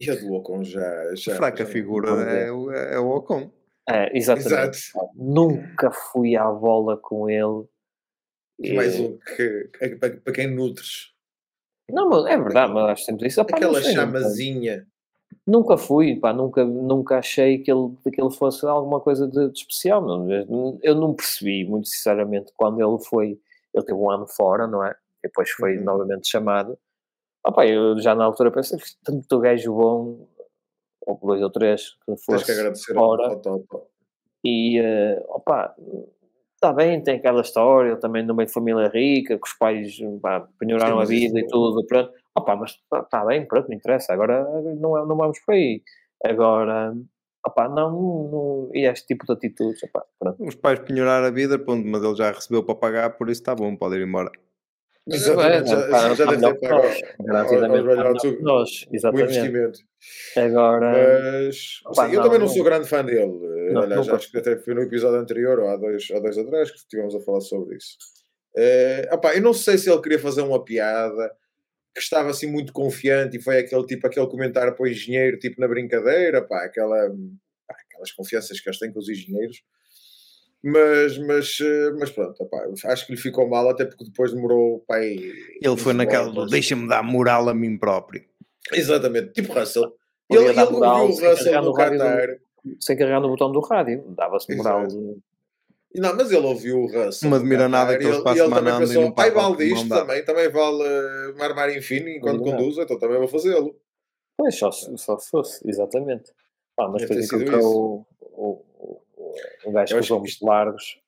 E a do Ocon já. já fraca já figura é, é o Ocon. É, exatamente. Exato. Nunca fui à bola com ele. Mais um que, para, quem nutres. Não, mas é verdade, mas acho sempre isso. Aquela chamazinha. Nunca fui, pá, nunca, nunca achei que ele, que ele fosse alguma coisa de, de especial. Eu não percebi, muito sinceramente, quando ele foi. Ele teve um ano fora, não é? Depois foi uhum. novamente chamado. Opa, eu já na altura pensei, tanto gajo bom, ou dois ou três, que fosse Tens que agradecer fora. Ao, ao, ao. E, uh, opa, está bem, tem aquela história, também no meio de família rica, que os pais pá, penhoraram a vida e tudo, pronto. Opa, mas está tá bem, pronto, não interessa, agora não, é, não vamos por aí. Agora, opa, não, não, e este tipo de atitudes, opa, pronto. Os pais penhoraram a vida, pronto, mas ele já recebeu para pagar, por isso está bom, pode ir embora. Exatamente, já, já, já deve ter pago aos nós, exatamente. o investimento. Agora, mas, opa, eu também não, sou grande fã dele. Não, Aliás, acho que até foi no episódio anterior, ou há dois, há dois atrás, que estivemos a falar sobre isso. Uh, opa, eu não sei se ele queria fazer uma piada que estava assim muito confiante e foi aquele tipo, aquele comentário para o engenheiro, tipo na brincadeira, pá, aquela, pá, aquelas confianças que eles têm com os engenheiros. Mas, mas, eh, mas pronto, opa, acho que lhe ficou mal, até porque depois demorou. Pá, ele foi naquela do deixa-me dar moral a mim próprio. Exatamente, tipo Russell. Ele, ele, ele viu o Russell no Qatar. Sem carregar no botão do rádio, dava-se moral. Não, mas ele ouviu o Russell. Não admira nada que eles passem uma pensou, ai, vale isto também, também vale uh, uma armário fino enquanto conduz, então também vou fazê-lo. Pois, só, só se fosse, exatamente. Ah, mas depois encontrou o, o, gajo com os ombros largos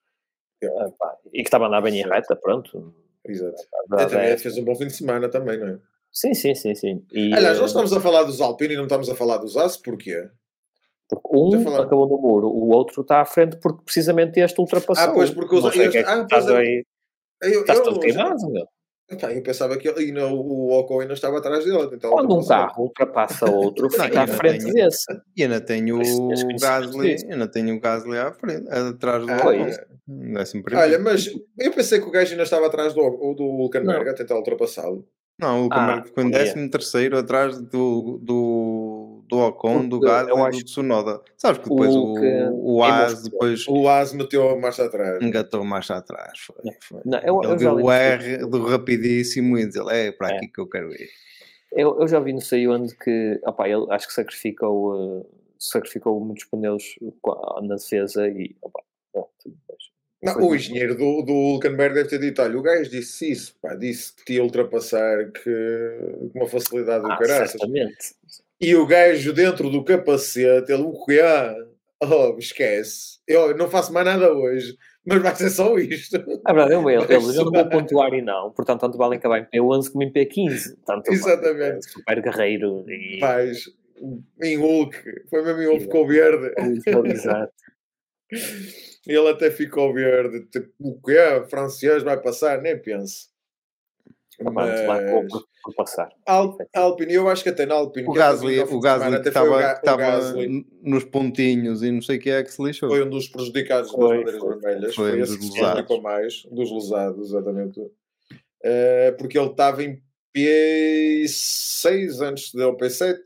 ah, pá, e que estava a andar bem em reta, pronto. Exato. Ele também fez um bom fim de semana também, não é? Sim, sim, sim, sim. E, Aliás, nós eh, estamos a falar dos Alpine e não estamos a falar dos As, porquê? Porque um falar... acabou no muro, o outro está à frente porque precisamente este ultrapassou. Ah, pois, porque os outros. É ah, pois é. aí... eu, estás todo queimado, meu. Eu pensava que ele, não, o Ocon ainda estava atrás dele. Então Quando um carro ultrapassa outro, fica à frente tenho, desse. E ainda tenho o Gasly, ainda tenho o Gasly à frente, atrás do ah, Ocon. É. Olha, mas eu pensei que o gajo ainda estava atrás do, do Hulkenberg a tentar ultrapassá-lo. Não, o Hulkenberg ah, ficou em 13 terceiro atrás do, do, do Ocon, do Gasly e do Tsunoda. Sabes que depois o, o, o As depois... O As meteu a marcha atrás. Engatou a marcha atrás. Foi, foi. Não, eu, ele eu viu o R do rapidíssimo e disse, é para é. aqui que eu quero ir. Eu, eu já vi no sei onde que opa, ele acho que sacrificou, uh, sacrificou muitos pneus na defesa e opa, não, o engenheiro do, do Hulkenberg deve ter dito: olha, o gajo disse isso, pá, disse que te ia ultrapassar que, com uma facilidade do ah, caraças. E o gajo dentro do capacete, ele, o que é? Oh, esquece, eu não faço mais nada hoje, mas vai ser só isto. É verdade, eu, ele, ele não vou pontuar e não, portanto, tanto vale acabar em P11 como em P15. Tanto Exatamente. super guerreiro. E... Paz, em Hulk, foi mesmo em Hulk com verde. Exato. Ele até ficou verde. Tipo, o que é? Francês vai passar? Nem penso. Mas... Vou passar. Al Alpine, eu acho que até na Alpine. O Gasly, o Gasly que estava nos pontinhos e não sei o que é que se lixou. Foi um dos prejudicados foi, das bandeiras foi, vermelhas. Foi, foi um esse que se prejudicou mais. Dos lesados, exatamente. Uh, porque ele estava em P6 antes de P7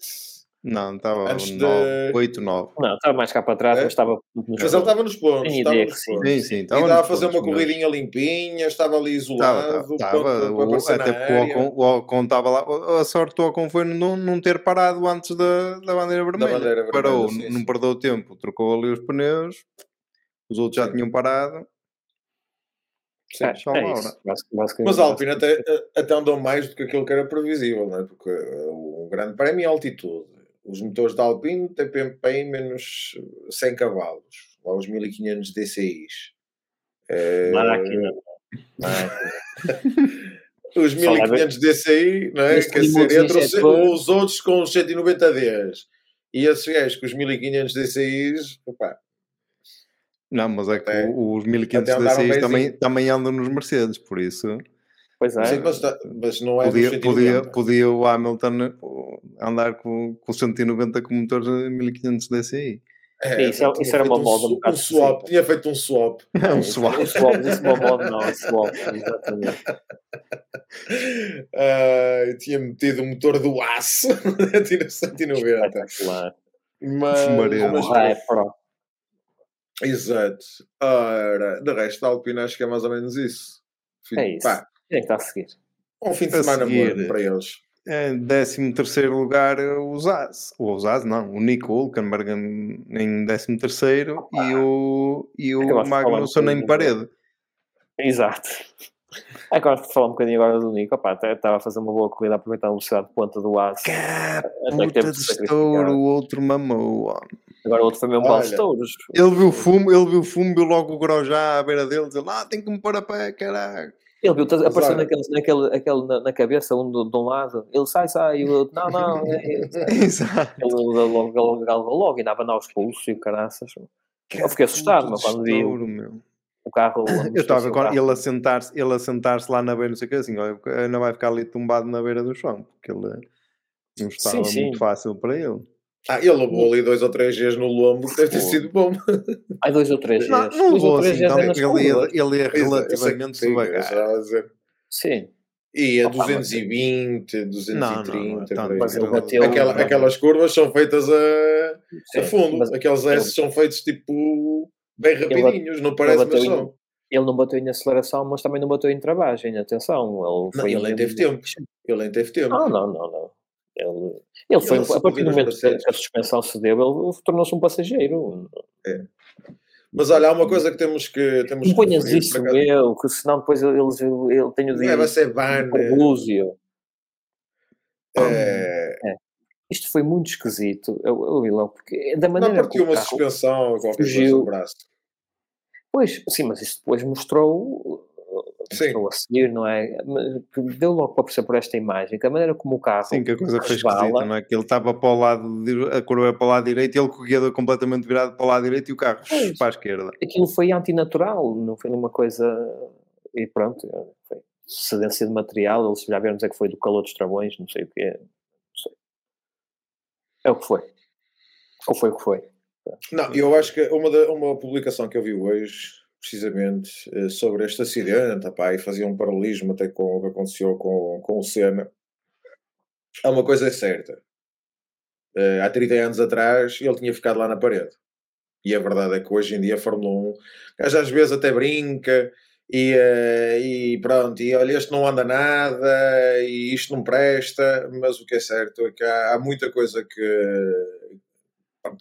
não, estava Antes 9, 8, 9. Não, estava mais cá para trás, é? mas estava. Mas ele estava nos pontos. Estava nos pontos. Sim, sim. Estava, e estava a fazer uma corridinha mas... limpinha, estava ali isolado. Estava, até porque o Ocon estava lá. A sorte do Ocon foi não, não ter parado antes da, da bandeira vermelha. Da bandeira vermelha Parou, sim, não sim. perdeu tempo, trocou ali os pneus, os outros já tinham parado. Sim, é, é isso, Mas a Alpine até, até andou mais do que aquilo que era previsível, não é? porque o grande prémio é altitude os motores da Alpine têm PMP menos 100 cavalos, lá os 1500 DCIs. É... Máquina. os 1500 DCI, não é? Quer dizer, entre os, os, outros com os 190 Ds e esses gajos com os 1500 DCIs, opa. Não, mas é que até, os 1500 DCIs também, também andam nos Mercedes, por isso. Pois é. Sim, mas, mas, não é podia, podia, podia, o Hamilton andar com, com 190 com motores 1500 DCI. É, isso, é, isso era uma moda um, um, um swap, tinha feito um swap. É, um swap. Um swap, isso é uma moda, não, um swap, exatamente. Uh, tinha metido o motor do aço a 190. Claro. Mas, mas, é pro. Exato. Ora, de resto, a Alpine acho que é mais ou menos isso. É isso. Pá, quem é que está a seguir? Um fim de a semana seguir, para eles. Em 13 terceiro lugar o Zaz, o Zaz não, o Nico Hulkenberg em 13 terceiro e o, e o Magnusson em parede. Exato. Agora, de falar um bocadinho agora do Nico, opá, estava a fazer uma boa corrida, aproveitar a velocidade de ponta do aço. puta de estouro, o outro mamou. Agora o outro foi mesmo um balde de estouros. Ele viu fumo, ele viu fumo, viu logo o Grosjá à beira dele, dizendo, ah, tem que me pôr a pé, caralho. Ele viu, apareceu naquele, naquele, naquele, na, na cabeça, um de, de, um lado, ele sai, sai, e o outro, não, não. É, é. Exato. Ele logo, logo, logo, logo, e dava aos pulsos e o caraças. Eu fiquei assustado, mas quando vi o carro. Eu estava ele a sentar-se ele a sentar-se lá na beira, não sei o que, assim, olha, não vai ficar ali tumbado na beira do chão, porque ele não estava sim, sim. muito fácil para ele. Ah, ele levou ali dois ou três dias no lombo, deve ter sido bom. Ai, dois ou três dias. Não, não levou assim, então, ele, ele, ele é relativamente devagar. Sim. E a 220, 230. Não, não, mas ele bateu, Aquela, aquelas curvas são feitas a, Sim, a fundo. Aqueles S são feitos tipo bem rapidinhos, não parece, mas são. Ele não bateu em aceleração, mas também não bateu em travagem. Atenção, ele, não, ele nem teve tempo. Ele nem teve tempo. Ah, não, não, não. Ele, ele foi, a partir do momento que a suspensão se deu, ele tornou-se um passageiro. É. Mas olha, há uma coisa que temos que. Temos não ponhas isso, eu, que senão depois eles, ele tem o dia. Vai ser. Búzio. É... é. Isto foi muito esquisito, eu, eu, porque da maneira não porque uma suspensão qualquer fugiu, coisa no braço. Pois, sim, mas isso depois mostrou mostrou a seguir, não é? Deu logo para perceber por esta imagem que a maneira como o carro. Sim, que a coisa foi esquisita, não é? Que ele estava para o lado, a curva para o lado direito e ele com o guiador completamente virado para o lado direito e o carro é para a esquerda. Aquilo foi antinatural, não foi uma coisa. E pronto, foi cedência de material. Eles já viram dizer que foi do calor dos travões, não sei o que é. Não sei. É o que foi. Ou foi o que foi. Não, eu acho que uma, da, uma publicação que eu vi hoje precisamente eh, sobre este acidente opá, e fazia um paralelismo até com o que aconteceu com, com o Senna. Há uma coisa é certa. Uh, há 30 anos atrás ele tinha ficado lá na parede. E a verdade é que hoje em dia a Fórmula 1 às vezes até brinca e, uh, e pronto, e olha, este não anda nada e isto não presta, mas o que é certo é que há, há muita coisa que,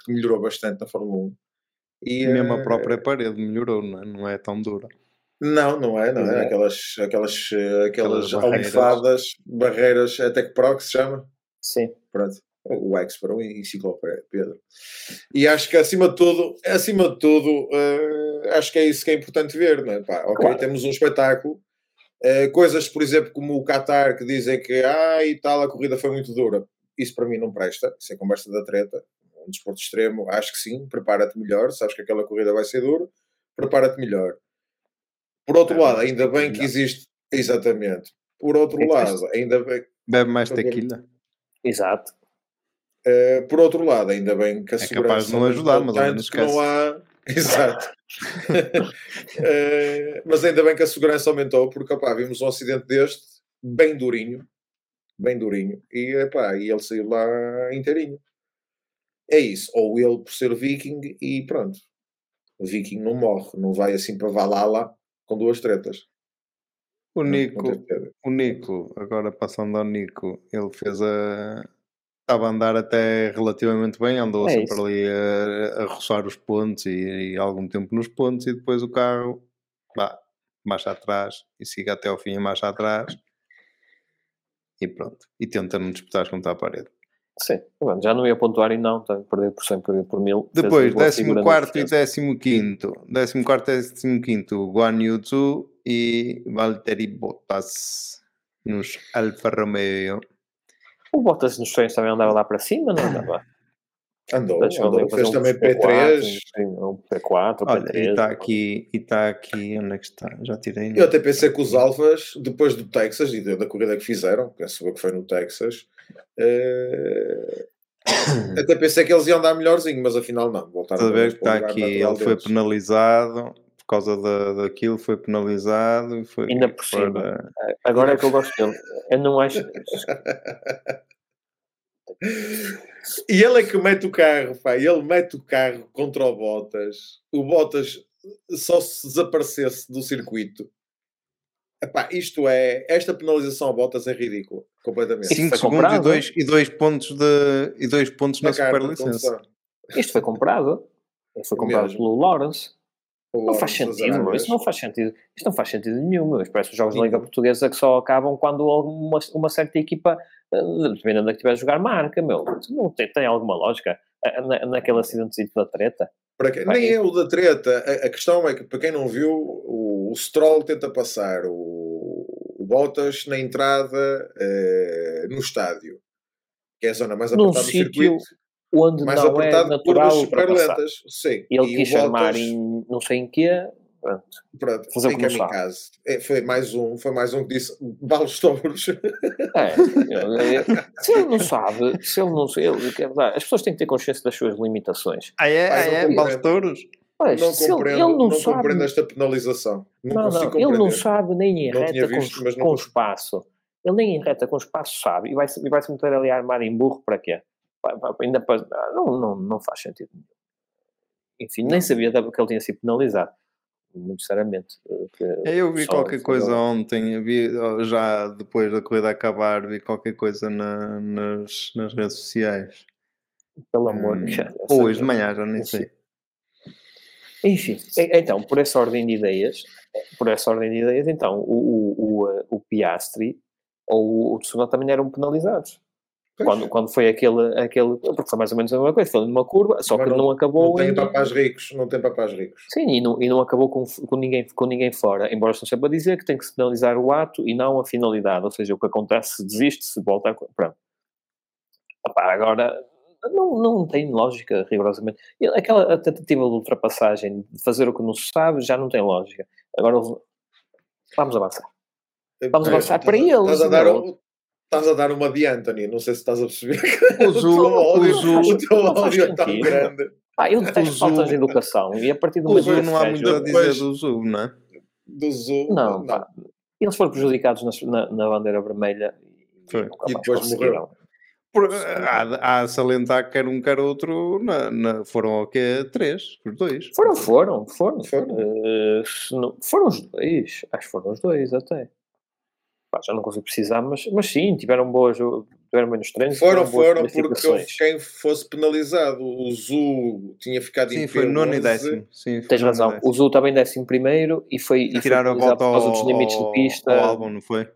que melhorou bastante na Fórmula 1 e mesmo a própria eh, parede melhorou, não é, não é tão dura. Não, não é, não é. é. Aquelas, aquelas, aquelas, aquelas almofadas, barreiras, até que pro que se chama. Sim. Pronto. O X para o enciclopédia, Pedro. E acho que acima de tudo, acima de tudo, uh, acho que é isso que é importante ver, não é? Pá, ok, claro. temos um espetáculo. Uh, coisas, por exemplo, como o Qatar, que dizem que ah, e tal, a corrida foi muito dura. Isso para mim não presta, isso é conversa da treta um desporto extremo, acho que sim, prepara-te melhor, sabes que aquela corrida vai ser dura, prepara-te melhor. Por outro é, lado, ainda bem que existe. Exatamente. Por outro é lado, ainda bem. Bebe mais tequila. Exato. Uh, por outro lado, ainda bem que a é segurança. É capaz de não ajudar, mas não que não há. Exato. uh, mas ainda bem que a segurança aumentou, porque opá, vimos um acidente deste, bem durinho, bem durinho, e, epá, e ele saiu lá inteirinho é isso. Ou ele por ser viking e pronto. O viking não morre, não vai assim para Valhalla com duas tretas. O Nico, o Nico, agora passando ao Nico, ele fez a. Estava a andar até relativamente bem, andou é sempre isso. ali a, a roçar os pontos e, e, algum tempo nos pontos e depois o carro, vá, marcha atrás e siga até ao fim e marcha atrás e pronto. E tenta não disputar contra a parede. Sim, já não ia pontuar e não, perder por 100, perder por 1000. Depois, 14 e 15. 14 e 15, Guan Yuzu e Valtteri Bottas nos Alfa Romeo. O Bottas nos treinos também andava lá para cima, não andava? Andou, andou. Fez também P3. Um P4, Olha, P3. E está aqui, e está aqui, onde é que está? Já tirei. Eu até pensei que os Alfas, depois do Texas e da corrida que fizeram, penso que foi no Texas, uh, até pensei que eles iam dar melhorzinho, mas afinal não. Voltaram a ver que está aqui, ele foi penalizado por causa da, daquilo, foi penalizado. Foi Ainda por cima. Agora é que eu gosto dele. Eu não acho. E ele é que mete o carro, pá. Ele mete o carro contra o Bottas. O Bottas só se desaparecesse do circuito. Epá, isto é. Esta penalização a Bottas é ridícula. Completamente. 5 segundos e 2 e dois pontos, de, e dois pontos na, na superlicença. Isto foi comprado. Isto foi comprado Mesmo. pelo Lawrence. não faz sentido, meu. Isso não faz sentido. Isto não faz sentido nenhum, meu. Parece os jogos da Liga Portuguesa que só acabam quando uma, uma certa equipa dependendo da que estiver a jogar, marca, meu. Não tem, tem alguma lógica na, naquele acidente da treta. Para quem, nem é o da treta. A, a, questão é que, para quem não viu, o, o Stroll tenta passar o, o Bottas na entrada uh, no estádio, que é a zona mais apertada do circuito. Onde mais não é natural super lentas. Sim. Ele quis chamar em não sei em que Pronto. Pronto. Fazer o kamikaze. É, foi mais um, foi mais um que disse balos touros. É, se ele não sabe, se ele não ele, é as pessoas têm que ter consciência das suas limitações. Ah, é? Ah, é? Balos touros? Pois, não compreendo, ele, ele não, não sabe... compreendo esta penalização. Não, não, não ele não sabe nem em reta visto, com, com espaço. Ele nem em reta com espaço sabe e vai-se vai -se meter ali armado em burro para quê? Ainda para, não, não, não faz sentido nenhum. Enfim, nem sabia que ele tinha sido penalizado muito sinceramente. É, eu vi qualquer coisa ontem, vi, já depois da corrida acabar, vi qualquer coisa na, nas, nas redes sociais. Pelo amor de Deus. Hum, hoje de manhã, já nem sei. Enfim, então, por essa ordem de ideias, por essa ordem de ideias, então, o, o, o, o Piastri ou o Tsunoda também eram penalizados. Quando, quando foi aquele, aquele. Porque foi mais ou menos a mesma coisa, foi numa curva, só que não, não acabou. Não tem papás ricos, não tem papás ricos. Sim, e não, e não acabou com, com, ninguém, com ninguém fora. Embora estão sempre a dizer que tem que se penalizar o ato e não a finalidade. Ou seja, o que acontece, se desiste, se volta a. Pronto. Opa, agora, não, não tem lógica, rigorosamente. Aquela tentativa de ultrapassagem, de fazer o que não se sabe, já não tem lógica. Agora, vamos avançar. Vamos avançar para eles. Estás a dar, Estás a dar uma de Anthony, não sei se estás a perceber. O, Zul, o, teu ódio é tão grande. Ah, eu detesto faltas de educação e a partir do momento não há muito a dizer do Zul, não é? Do Zul, não. não. Eles foram prejudicados na, na bandeira vermelha Foi. e depois morreram. Por, há, há a salientar quer um quer outro na, na, foram o quê? Três? Os dois? Foram, foram, foram. Foram, uh, foram os dois. Acho que foram os dois até pá, já não consigo precisar, mas, mas sim, tiveram boas, tiveram bem nos treinos. Foram, foram, porque quem fosse penalizado, o Zu tinha ficado sim, em foi nono e décimo. Sim, Tens razão, décimo. o Zu também décimo primeiro e foi, e tiraram a volta aos outros limites de pista. Ao álbum, não foi?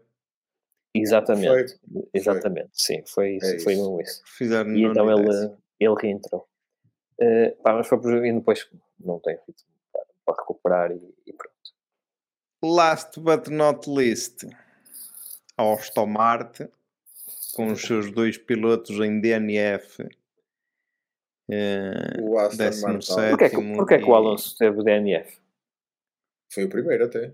Exatamente, foi. exatamente, foi. sim, foi isso, é foi mesmo isso. Fizeram e então ele, ele reentrou. Uh, pá, mas foi e depois não tem ritmo para, para recuperar e, e pronto. Last but not least, a Aston Martin, com os seus dois pilotos em DNF. Eh, o Aston Martin. Porquê, que, o Alonso teve DNF? Foi o primeiro até.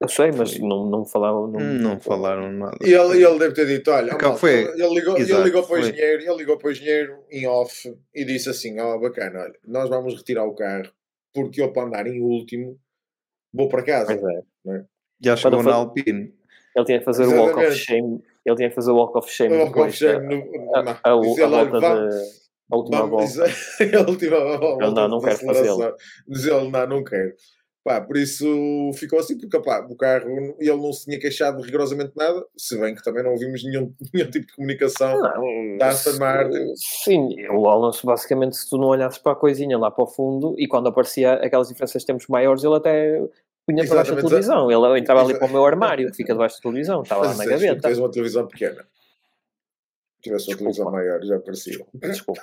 Eu sei, mas não, não falaram. Não, não, não falaram nada. E ele, ele deve ter dito: olha, mal, foi, ele, ligou, exato, ele ligou para o engenheiro, ele ligou para o engenheiro em off e disse assim: ó, oh, bacana, olha, nós vamos retirar o carro porque eu para andar em último vou para casa. Pois é. é? Já chegou na Alpine. Ele tinha que fazer o walk of shame. Ele tinha que fazer o walk of shame. O walk of shame no, a, a, a, volta de, a última volta. Dizer, a última volta. Ele não, não quero fazê-lo. Diz ele, não, não quero. Pá, por isso ficou assim, porque pá, o carro ele não se tinha queixado rigorosamente nada, se bem que também não ouvimos nenhum, nenhum tipo de comunicação não, da Aston Martin. Sim, o Alonso, basicamente, se tu não olhasses para a coisinha lá para o fundo e quando aparecia aquelas diferenças de tempos maiores, ele até punha para baixo da televisão. Ele entrava ali para o meu armário, que fica debaixo da televisão, estava lá na gaveta. Tens uma televisão pequena. Se tivesse uma televisão maior, já aparecia. Desculpa.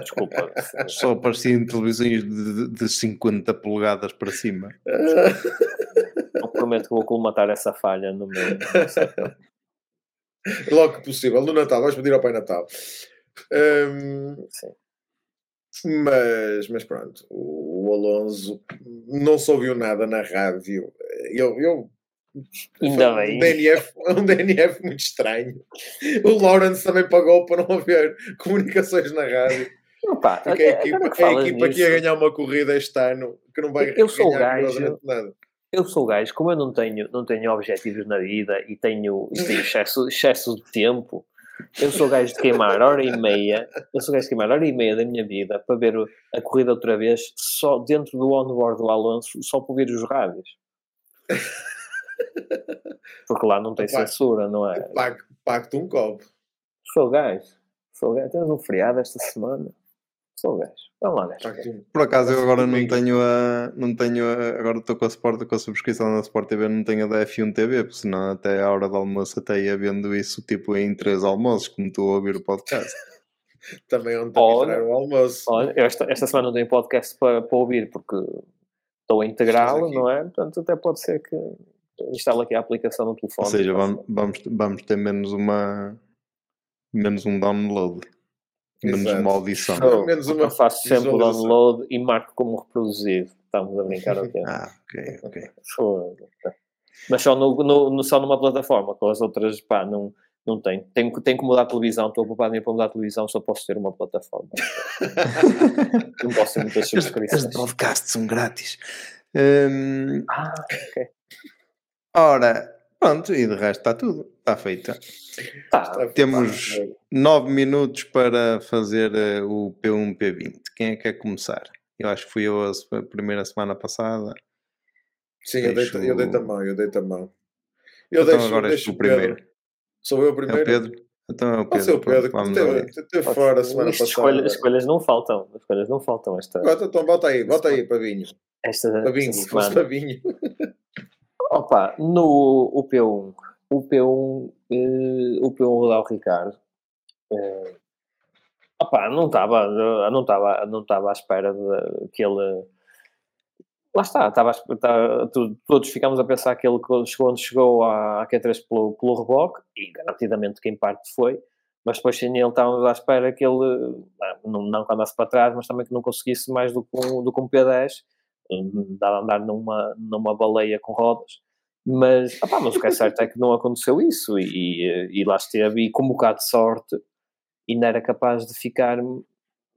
Desculpa. Só apareciam televisões de, de 50 polegadas para cima. Eu prometo que vou colmatar essa falha no meu. Logo que possível, no Natal, vais pedir ao Pai Natal. Um, Sim. Mas, mas pronto, o, o Alonso não se ouviu nada na rádio. Eu, eu Ainda bem. Um DNF, um DNF muito estranho. O Lawrence também pagou para não haver comunicações na rádio. Opa, Porque é a equipa, que, a equipa que ia ganhar uma corrida este ano que não vai eu sou ganhar gajo, nada. Eu sou o gajo, como eu não tenho, não tenho objetivos na vida e tenho, e tenho excesso, excesso de tempo, eu sou o gajo de queimar hora e meia, eu sou o gajo de queimar hora e meia da minha vida para ver a corrida outra vez, só dentro do onboard do Alonso, só para ver os rádios. Porque lá não tem censura, não é? Pago-te um copo. Sou gajo. Sou gajo. Temos um feriado esta semana. Sou gajo. Vamos lá, gajo. Por acaso eu agora não tenho a. Não tenho a, agora estou com a, Sport, com a subscrição na Sport TV, não tenho a da F1 TV, porque senão até a hora do almoço até ia vendo isso tipo em três almoços, como estou a ouvir o podcast. Também onde olha, o almoço. Olha, esta, esta semana não tenho podcast para, para ouvir porque estou a integrá-lo, não é? Portanto, até pode ser que instala aqui a aplicação no telefone. Ou seja, vamos, vamos, vamos ter menos uma menos um download. Menos Exato. uma audição. Menos uma eu faço sempre o download e marco como reproduzido. Estamos a brincar ok. ah, ok, ok. Mas só, no, no, só numa plataforma, com as outras, pá, não, não tenho. Tenho, tenho que mudar a televisão, estou ocupado em para mudar a televisão, só posso ter uma plataforma. não posso ter muitas subscrições. Os podcasts são grátis. Um... Ah, ok. Ora, pronto, e de resto está tudo, está feita. Tá, Temos tá. nove minutos para fazer uh, o P1, P20. Quem é que quer começar? Eu acho que fui eu a primeira semana passada. Sim, eu dei, eu dei a mão, eu dei a mão. Eu então deixo, agora és o primeiro. Sou eu o primeiro? É o Pedro? Então é o Pedro. o Pedro, Vamos que teve, fora a semana passada. Escolhas, escolhas não faltam. Escolhas não faltam. Esta... Então bota aí, bota aí, Pavinho. Esta, Pavinho, esta semana. Pavinho. Opa, no o P1, o P1, eh, o P1 lá o Ricardo, eh, opa, não estava, não estava, não estava à espera de, que ele. Lá está, estava, todos ficámos a pensar que ele chegou onde chegou à, à Q3 pelo, pelo reboque, e garantidamente quem parte foi, mas depois sim ele estávamos à espera que ele, não, não que andasse para trás, mas também que não conseguisse mais do que um, do que um P10, dá a andar numa, numa baleia com rodas. Mas, opá, mas o que é certo é que não aconteceu isso e, e lá esteve, e com um bocado de sorte, ainda era capaz de ficar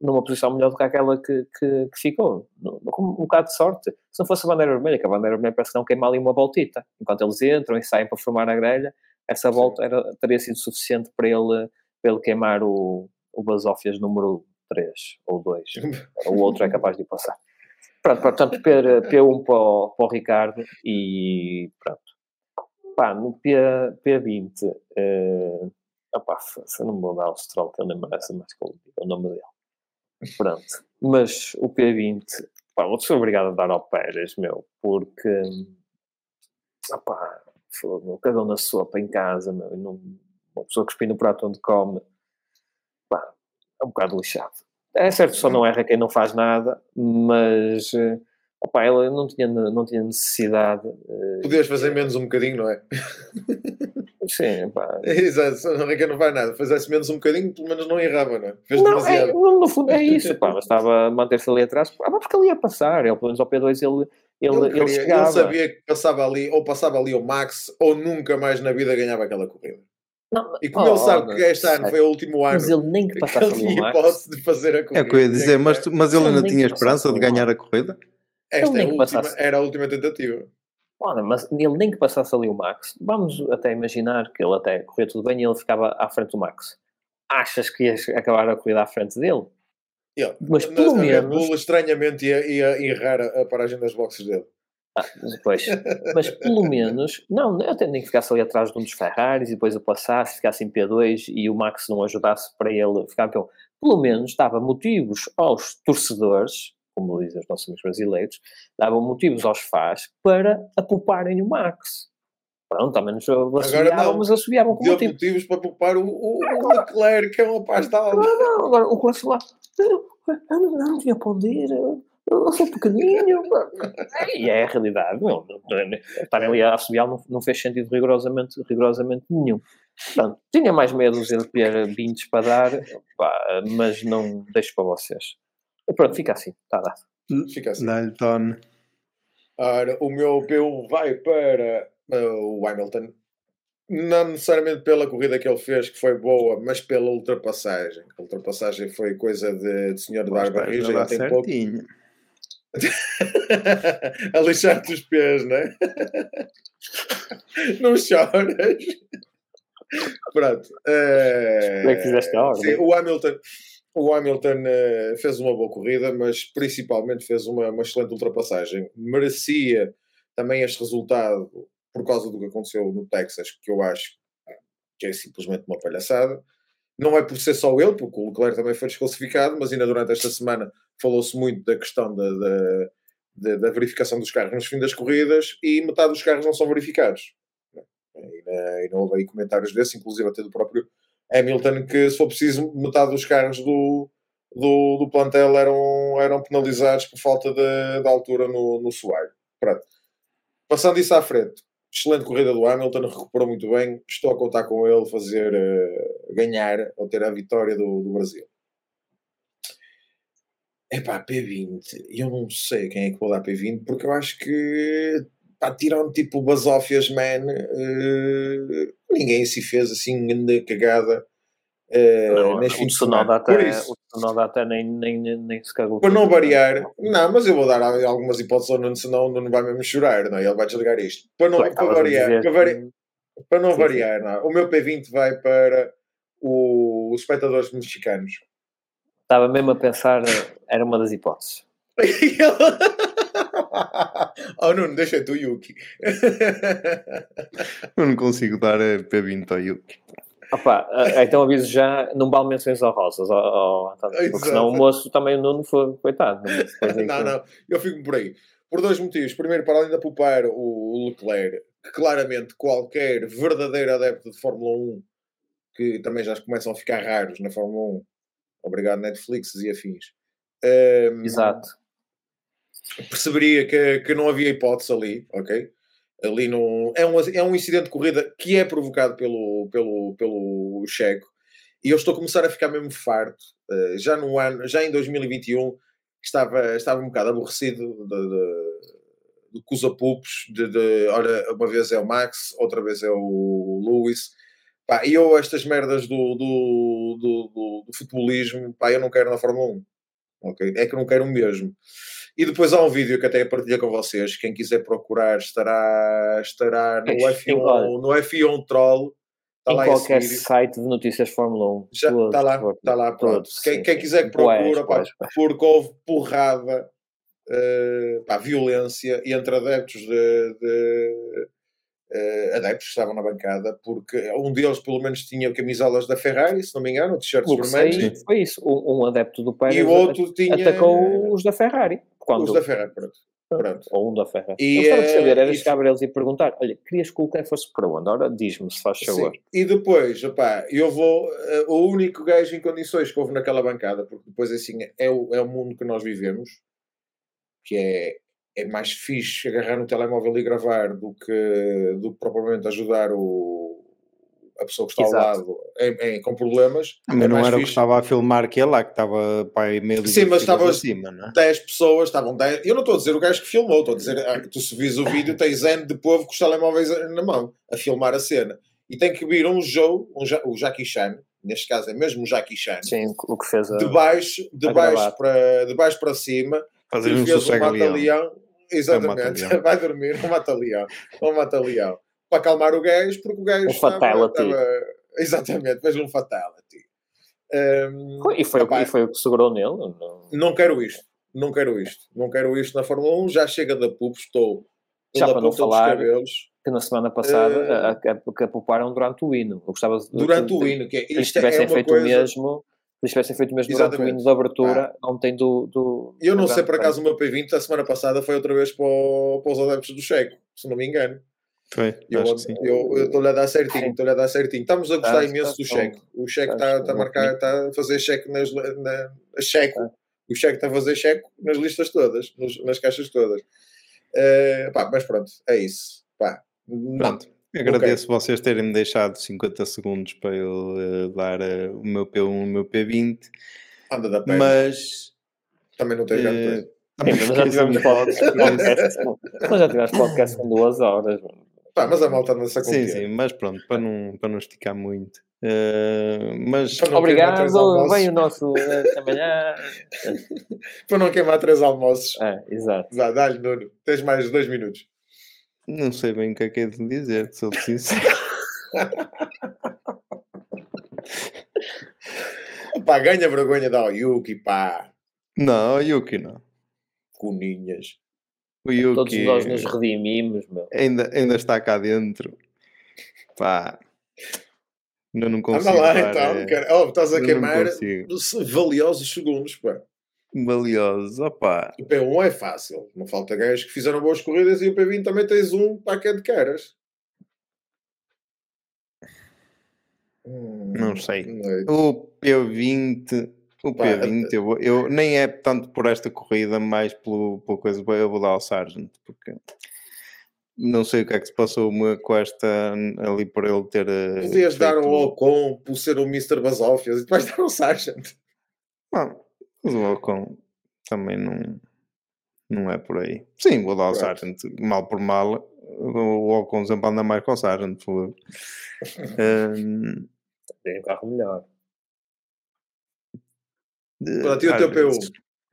numa posição melhor do que aquela que, que, que ficou. Com um bocado de sorte, se não fosse a bandeira vermelha, que a bandeira vermelha parece que não queima ali uma voltita. Enquanto eles entram e saem para formar a grelha, essa volta era, teria sido suficiente para ele, para ele queimar o, o Basófias número 3 ou 2. o outro é capaz de passar. Pronto, portanto, P, P1 para o, para o Ricardo e pronto. Pá, no P, P20, uh, opá, se não me dar o Stroll, que eu nem merece mais que eu o nome dele. Pronto. Mas o P20, pá, vou ser obrigado a dar ao Pérez, meu, porque, opá, fogo, cagou na sopa em casa, meu, não, uma pessoa que no prato onde come, pá, é um bocado lixado. É certo, só não erra quem não faz nada, mas eh, opa, ela não tinha, não tinha necessidade. Eh, Podias fazer menos um bocadinho, não é? Sim, pá. Exato, só não é quem não faz nada. Fizesse menos um bocadinho, pelo menos não errava, não é? Fez não, é, no, no, fundo é isso, pá, estava a manter-se ali atrás, ah, porque ele ia passar, ele, pelo menos ao P2 ele. Ele, ele, ele, ele sabia que passava ali, ou passava ali o Max, ou nunca mais na vida ganhava aquela corrida. Não, e como oh, ele sabe oh, que este ano foi o último ano, mas ele nem que passasse ele tinha hipótese de fazer a corrida. É o que eu ia dizer, mas, mas ele ainda tinha esperança de ganhar a corrida? Esta é a última, era a última tentativa. Olha, mas ele nem que passasse ali o Max, vamos até imaginar que ele até corria tudo bem e ele ficava à frente do Max. Achas que ia acabar a corrida à frente dele? Yeah. Mas pelo menos. Bull, estranhamente ia, ia errar a, a paragem das boxes dele. Ah, depois. Mas pelo menos, não, eu tenho que ficasse ali atrás de um dos Ferraris e depois eu passasse, ficasse em P2 e o Max não ajudasse para ele ficar pelo. Pelo menos dava motivos aos torcedores, como dizem os nossos amigos brasileiros, davam motivos aos fãs para apouparem o Max. Pronto, ao menos assobiavam, mas assobiavam com motivos. motivos para poupar o, o, o Leclerc, que é uma paz alma. Não, não, agora o lá, eu não, não tinha poder, eu sou pequenino. e é a realidade. Não, estarem ali a assobiar não, não fez sentido rigorosamente, rigorosamente nenhum. Pronto, tinha mais medo de ter 20 para dar, pá, mas não deixo para vocês. E pronto, fica assim, está dado. Fica assim. Dalton. Ora, o meu P1 vai para uh, o Hamilton. Não necessariamente pela corrida que ele fez, que foi boa, mas pela ultrapassagem. A ultrapassagem foi coisa de, de senhor dar barriga, já tem certinho. pouco. a lixar-te os pés, não é? não choras. Pronto. Uh, Como é que fizeste a ordem? Sim, o Hamilton, o Hamilton uh, fez uma boa corrida, mas principalmente fez uma, uma, excelente ultrapassagem. Merecia também este resultado por causa do que aconteceu no Texas, que eu acho que é simplesmente uma palhaçada. Não é por ser só ele, porque o Leclerc também foi desclassificado, mas ainda durante esta semana falou-se muito da questão da, da, da, da, verificação dos carros nos fim das corridas e metade dos carros não são verificados. E, não houve aí comentários desses, inclusive até do próprio Hamilton, que se for preciso, metade dos carros do, do, do plantel eram, eram penalizados por falta de, de altura no, no soalho. Pronto. Passando isso à frente, excelente corrida do Hamilton, recuperou muito bem. Estou a contar com ele fazer uh, ganhar ou ter a vitória do, do Brasil. Epá, P20, eu não sei quem é que vou dar P20, porque eu acho que pá, tirando tipo o Basófias Man, uh, ninguém se fez assim grande cagada. Uh, não, o Tsunoda até, o Tsunoda até nem, nem, nem se cagou. Para não variar, não, mas eu vou dar algumas hipóteses ao Nuno, senão não vai mesmo chorar, não, é? ele vai desligar isto. Para não para variar, para, vari... para não sim, variar, sim. Não. o meu P20 vai para o, os espectadores mexicanos. Estava mesmo a pensar, era uma das hipóteses. oh Nuno, deixa tu Yuki. eu não consigo dar P20 ao Yuki. Opa, então aviso já, não vale menções honrosas, oh, oh, porque senão o moço também o Nuno foi, coitado. Não, não, não, eu fico por aí. Por dois motivos. Primeiro, para além de poupar o Leclerc, que claramente qualquer verdadeiro adepto de Fórmula 1, que também já começam a ficar raros na Fórmula 1, obrigado Netflix e afins. Um, Exato perceberia que, que não havia hipótese ali, ok? Ali não, é, um, é um incidente de corrida que é provocado pelo, pelo, pelo Checo e eu estou a começar a ficar mesmo farto. Uh, já no ano, já em 2021, estava, estava um bocado aborrecido de, de, de cusapupos, de, de, ora, uma vez é o Max, outra vez é o Lewis. Pá, e eu, estas merdas do, do, do, do, do futebolismo, pá, eu não quero na Fórmula 1. Okay? É que não quero mesmo. E depois há um vídeo que até partilhei com vocês. Quem quiser procurar estará, estará no, F1, no F1 Troll. Está em lá qualquer site de notícias Fórmula 1. Já, está lá, está lá, pronto. quem, sim, quem quiser que procura, pá, porque houve porrada, uh, pá, violência entre adeptos de, de uh, adeptos que estavam na bancada, porque um deles pelo menos tinha camisolas da Ferrari, se não me engano, t-shirts vermelhos. Foi isso, um, um adepto do Pérez e o outro tinha... atacou os da Ferrari. Quando... Os da Ferrari, pronto. Pronto. Ou um da Ferrari. E, eu gostava de saber, era chegar para eles e perguntar: olha, querias que o Leclerc fosse para onde? Ora, diz-me se faz favor. Sim. E depois, opá, eu vou. Uh, o único gajo em condições que houve naquela bancada, porque depois assim é o, é o mundo que nós vivemos, que é, é mais fixe agarrar no telemóvel e gravar do que, do que propriamente ajudar o, a pessoa que está Exato. ao lado em, com problemas. Mas é não era o que estava a filmar que é lá, que estava para meio Sim, mas estava acima, não é? 10 pessoas, estavam 10. Eu não estou a dizer o gajo que filmou, estou a dizer ah, que tu se vis o vídeo, tens N de povo com os telemóveis na mão a filmar a cena. E tem que vir um Joe, um ja, o Jackie Chan, neste caso é mesmo o Jackie Chan. Sim, o que fez a, de baixo, de baixo, para, de baixo para cima, fazer um um mata-leão. Exatamente, é vai dormir, um mata-leão, um mata-leão para acalmar o gajo, porque o gajo um estava, fatality. Estava, exatamente, fez um fatality. Um, e, foi, e foi o que segurou nele? Não... não quero isto, não quero isto, não quero isto na Fórmula 1, já chega da PUP, estou já para não falar que na semana passada uh, a, a, a pouparam durante o hino. Eu gostava de, durante de, o hino, que é, isto é tivessem é feito coisa... mesmo se tivessem feito mesmo durante o hino de abertura ah. ontem do, do Eu não sei por acaso o meu P20 a semana passada foi outra vez para, o, para os adeptos do Checo, se não me engano. Foi, eu estou-lhe a dar certinho, estou-lhe a dar certinho. Estamos a gostar tá, imenso do cheque. O cheque está tá a marcar, está a fazer cheque nas na, cheque. O cheque está a fazer cheque nas listas todas, nas caixas todas. Uh, pá, mas pronto, é isso. Pá, pronto. Agradeço okay. vocês terem-me deixado 50 segundos para eu uh, dar uh, o meu P1 o meu P20. Anda da pena. Mas. Também não tens uh, mas já tivemos podcast, mas já tivemos podcast com duas horas. Pá, mas a malta não se Sim, sim, mas pronto, para não, para não esticar muito. Uh, mas obrigado, vem o nosso amanhã. para não queimar três almoços. É, exato. Dá-lhe, Nuno. Tens mais dois minutos. Não sei bem o que é que é de dizer, sou sincero. pá, ganha vergonha da Yuki, pá. Não, Yuki não. Coninhas. O Yuki Todos nós nos redimimos, meu. Ainda, ainda está cá dentro. Pá. Ainda não consigo. Anda lá então, é... cara. Oh, estás a queimar valiosos segundos, pá. Valiosos, opá. O P1 é fácil. Não falta gajos que fizeram boas corridas e o P20 também tens um para que é de caras. Não sei. O P20 o P20, eu, eu, nem é tanto por esta corrida, mais pelo, pela coisa, eu vou dar ao Sargent, porque não sei o que é que se passou com esta ali por ele ter. Eh, Podias dar ao Ocon por ser o Mr. Basófias e depois dar ao Sargent. Não, mas o Ocon também não, não é por aí. Sim, vou dar ao Sargent, mal por mal. O Ocon sempre anda mais com o Sargent. um... Tem um carro melhor. Pronto, e o teu P1?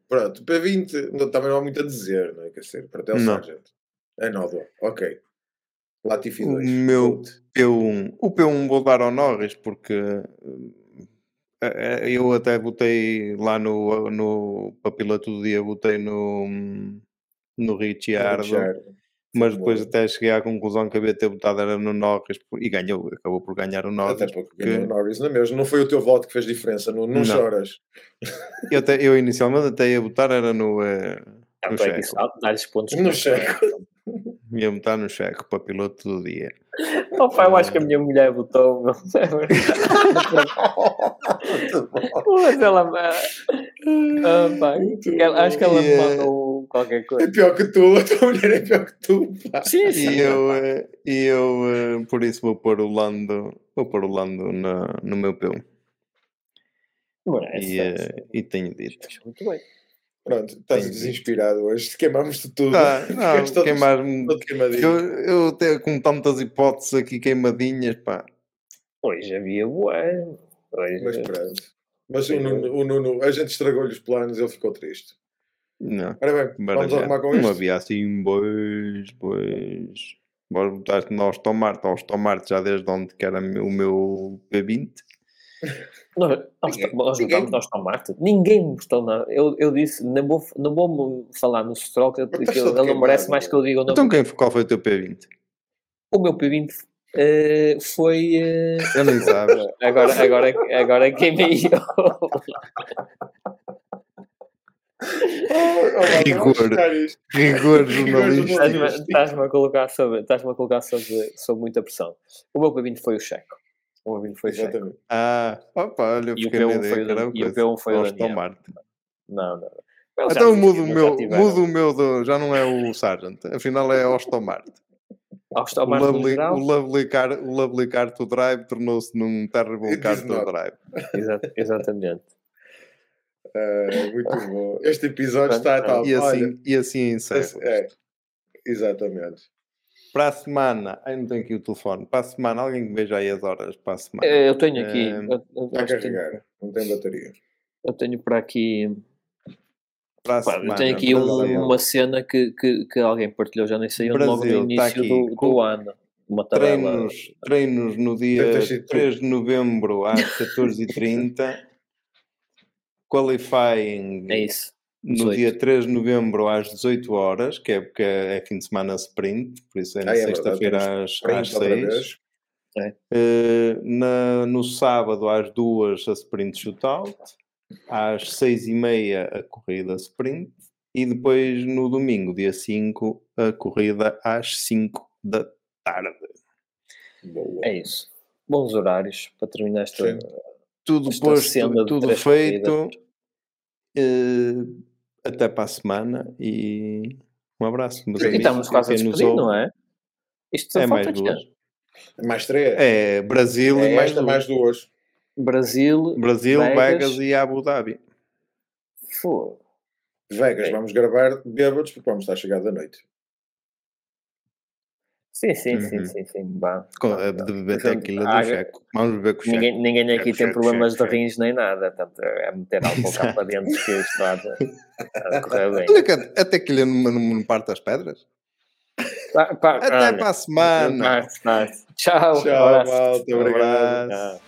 Pronto, P20 não, também não há muito a dizer, não é? Quer dizer, para até o Sargent. É nódoa, ok. Latifi 2. O meu P1, o P1 vou dar ao Norris porque eh, eh, eu até botei lá no, no para do dia, botei no, no Ricciardo. Ricciardo mas depois até cheguei à conclusão que havia ter botado era no Norris e ganhou, acabou por ganhar o Norris. Até porque ganhou o Norris, não é mesmo? Não foi o teu voto que fez diferença, não, não, não. choras. Eu, até, eu inicialmente até ia botar era no, uh, no é Checo. Dá-lhes pontos no Checo. Ia botar no Checo para piloto do dia. Oh, pai, eu acho que a minha mulher votou. Mas ela. Ah, pai, acho que ela me mandou qualquer coisa. É pior que tu, a tua mulher é pior que tu. Pá. Sim, sim. E eu, eh, e eu eh, por isso vou pôr o Lando, vou pôr o Lando na, no meu P1. e, uh, e tenho dito. Muito bem. Pronto, estás Sim. desinspirado hoje, queimamos-te tudo. Ah, não, queimar-me. Eu, eu tenho com tantas hipóteses aqui queimadinhas, pá. Hoje havia boa. Hoje... Mas pronto. Mas o Nuno, o Nuno, a gente estragou-lhe os planos, ele ficou triste. Não. Ora bem, vamos arrumar com isto. Não havia assim, pois, pois. Agora botaste no Austomarte, Austomarte já desde onde que era o meu P20. Não, nós, nós ninguém... nós Marte. Ninguém me gostou nada. Eu, eu disse, não vou, não vou falar no Stroll, porque ele não merece mais que eu diga o nome. Então quem, qual foi o teu P20? O meu P20 uh, eh, foi. Uh... Eu nem sabes. agora, agora, agora queimei eu. Oh, rigor, rigor jornalista. Estás-me a colocar, sobre, estás a colocar sobre, sobre muita pressão. O meu P20 foi o Checo. O meu P20 foi o Checo. Ah, opa, olha, e o P1 foi, o, e o P1 foi o Daniel. Marte. Não, não. então mudo o meu, mudo o meu do, já não é o Sargent, afinal é Aston Martin. O lovely, o, lovely car, o Lovely Car to Drive tornou-se num Terrible Car to Drive. exatamente. Uh, muito bom. Este episódio está tal. E assim, Olha, e assim encerra. É, exatamente. Para a semana, aí não tenho aqui o telefone. Para a semana, alguém que veja aí as horas para a semana. Eu tenho aqui. Eu, está a carregar, tenho, não tem bateria. Eu tenho para aqui. Para a Pá, semana, eu tenho aqui um, uma cena que, que, que, alguém partilhou, já nem sei onde, logo no início do, do ano. Uma treinos, treinos no dia 3 de novembro às 14h30 qualifying é isso. No dia 3 de novembro às 18 horas, que é porque é fim de semana sprint, por isso é na ah, é sexta-feira às, às 6. É. Uh, na, no sábado às 2 a sprint shootout, às 6 e meia a corrida sprint e depois no domingo, dia 5, a corrida às 5 da tarde. Boa. É isso. Bons horários para terminar esta, Sim tudo posto, tudo feito. Uh, até para a semana e um abraço. Meus e estamos quase a despedir, não é? Isto é mais duas. Mais três? É Brasil é e mais, duas. mais duas. Brasil, Brasil Vegas, Vegas e Abu Dhabi. Pô. Vegas, é. vamos gravar bêbados porque vamos estar chegado da noite. Sim, sim, uhum. sim, sim, sim. Bah, bah, de beber tequila do checo. Vamos beber com o checo. Ninguém, ninguém aqui checo, tem checo, problemas checo, de rins nem nada. Portanto, é meter álcool cá para dentro que isto vai correr bem. Olha que a tequila não, não, parte das pedras? Até para a semana. Tchau. Tchau, malta. Obrigado.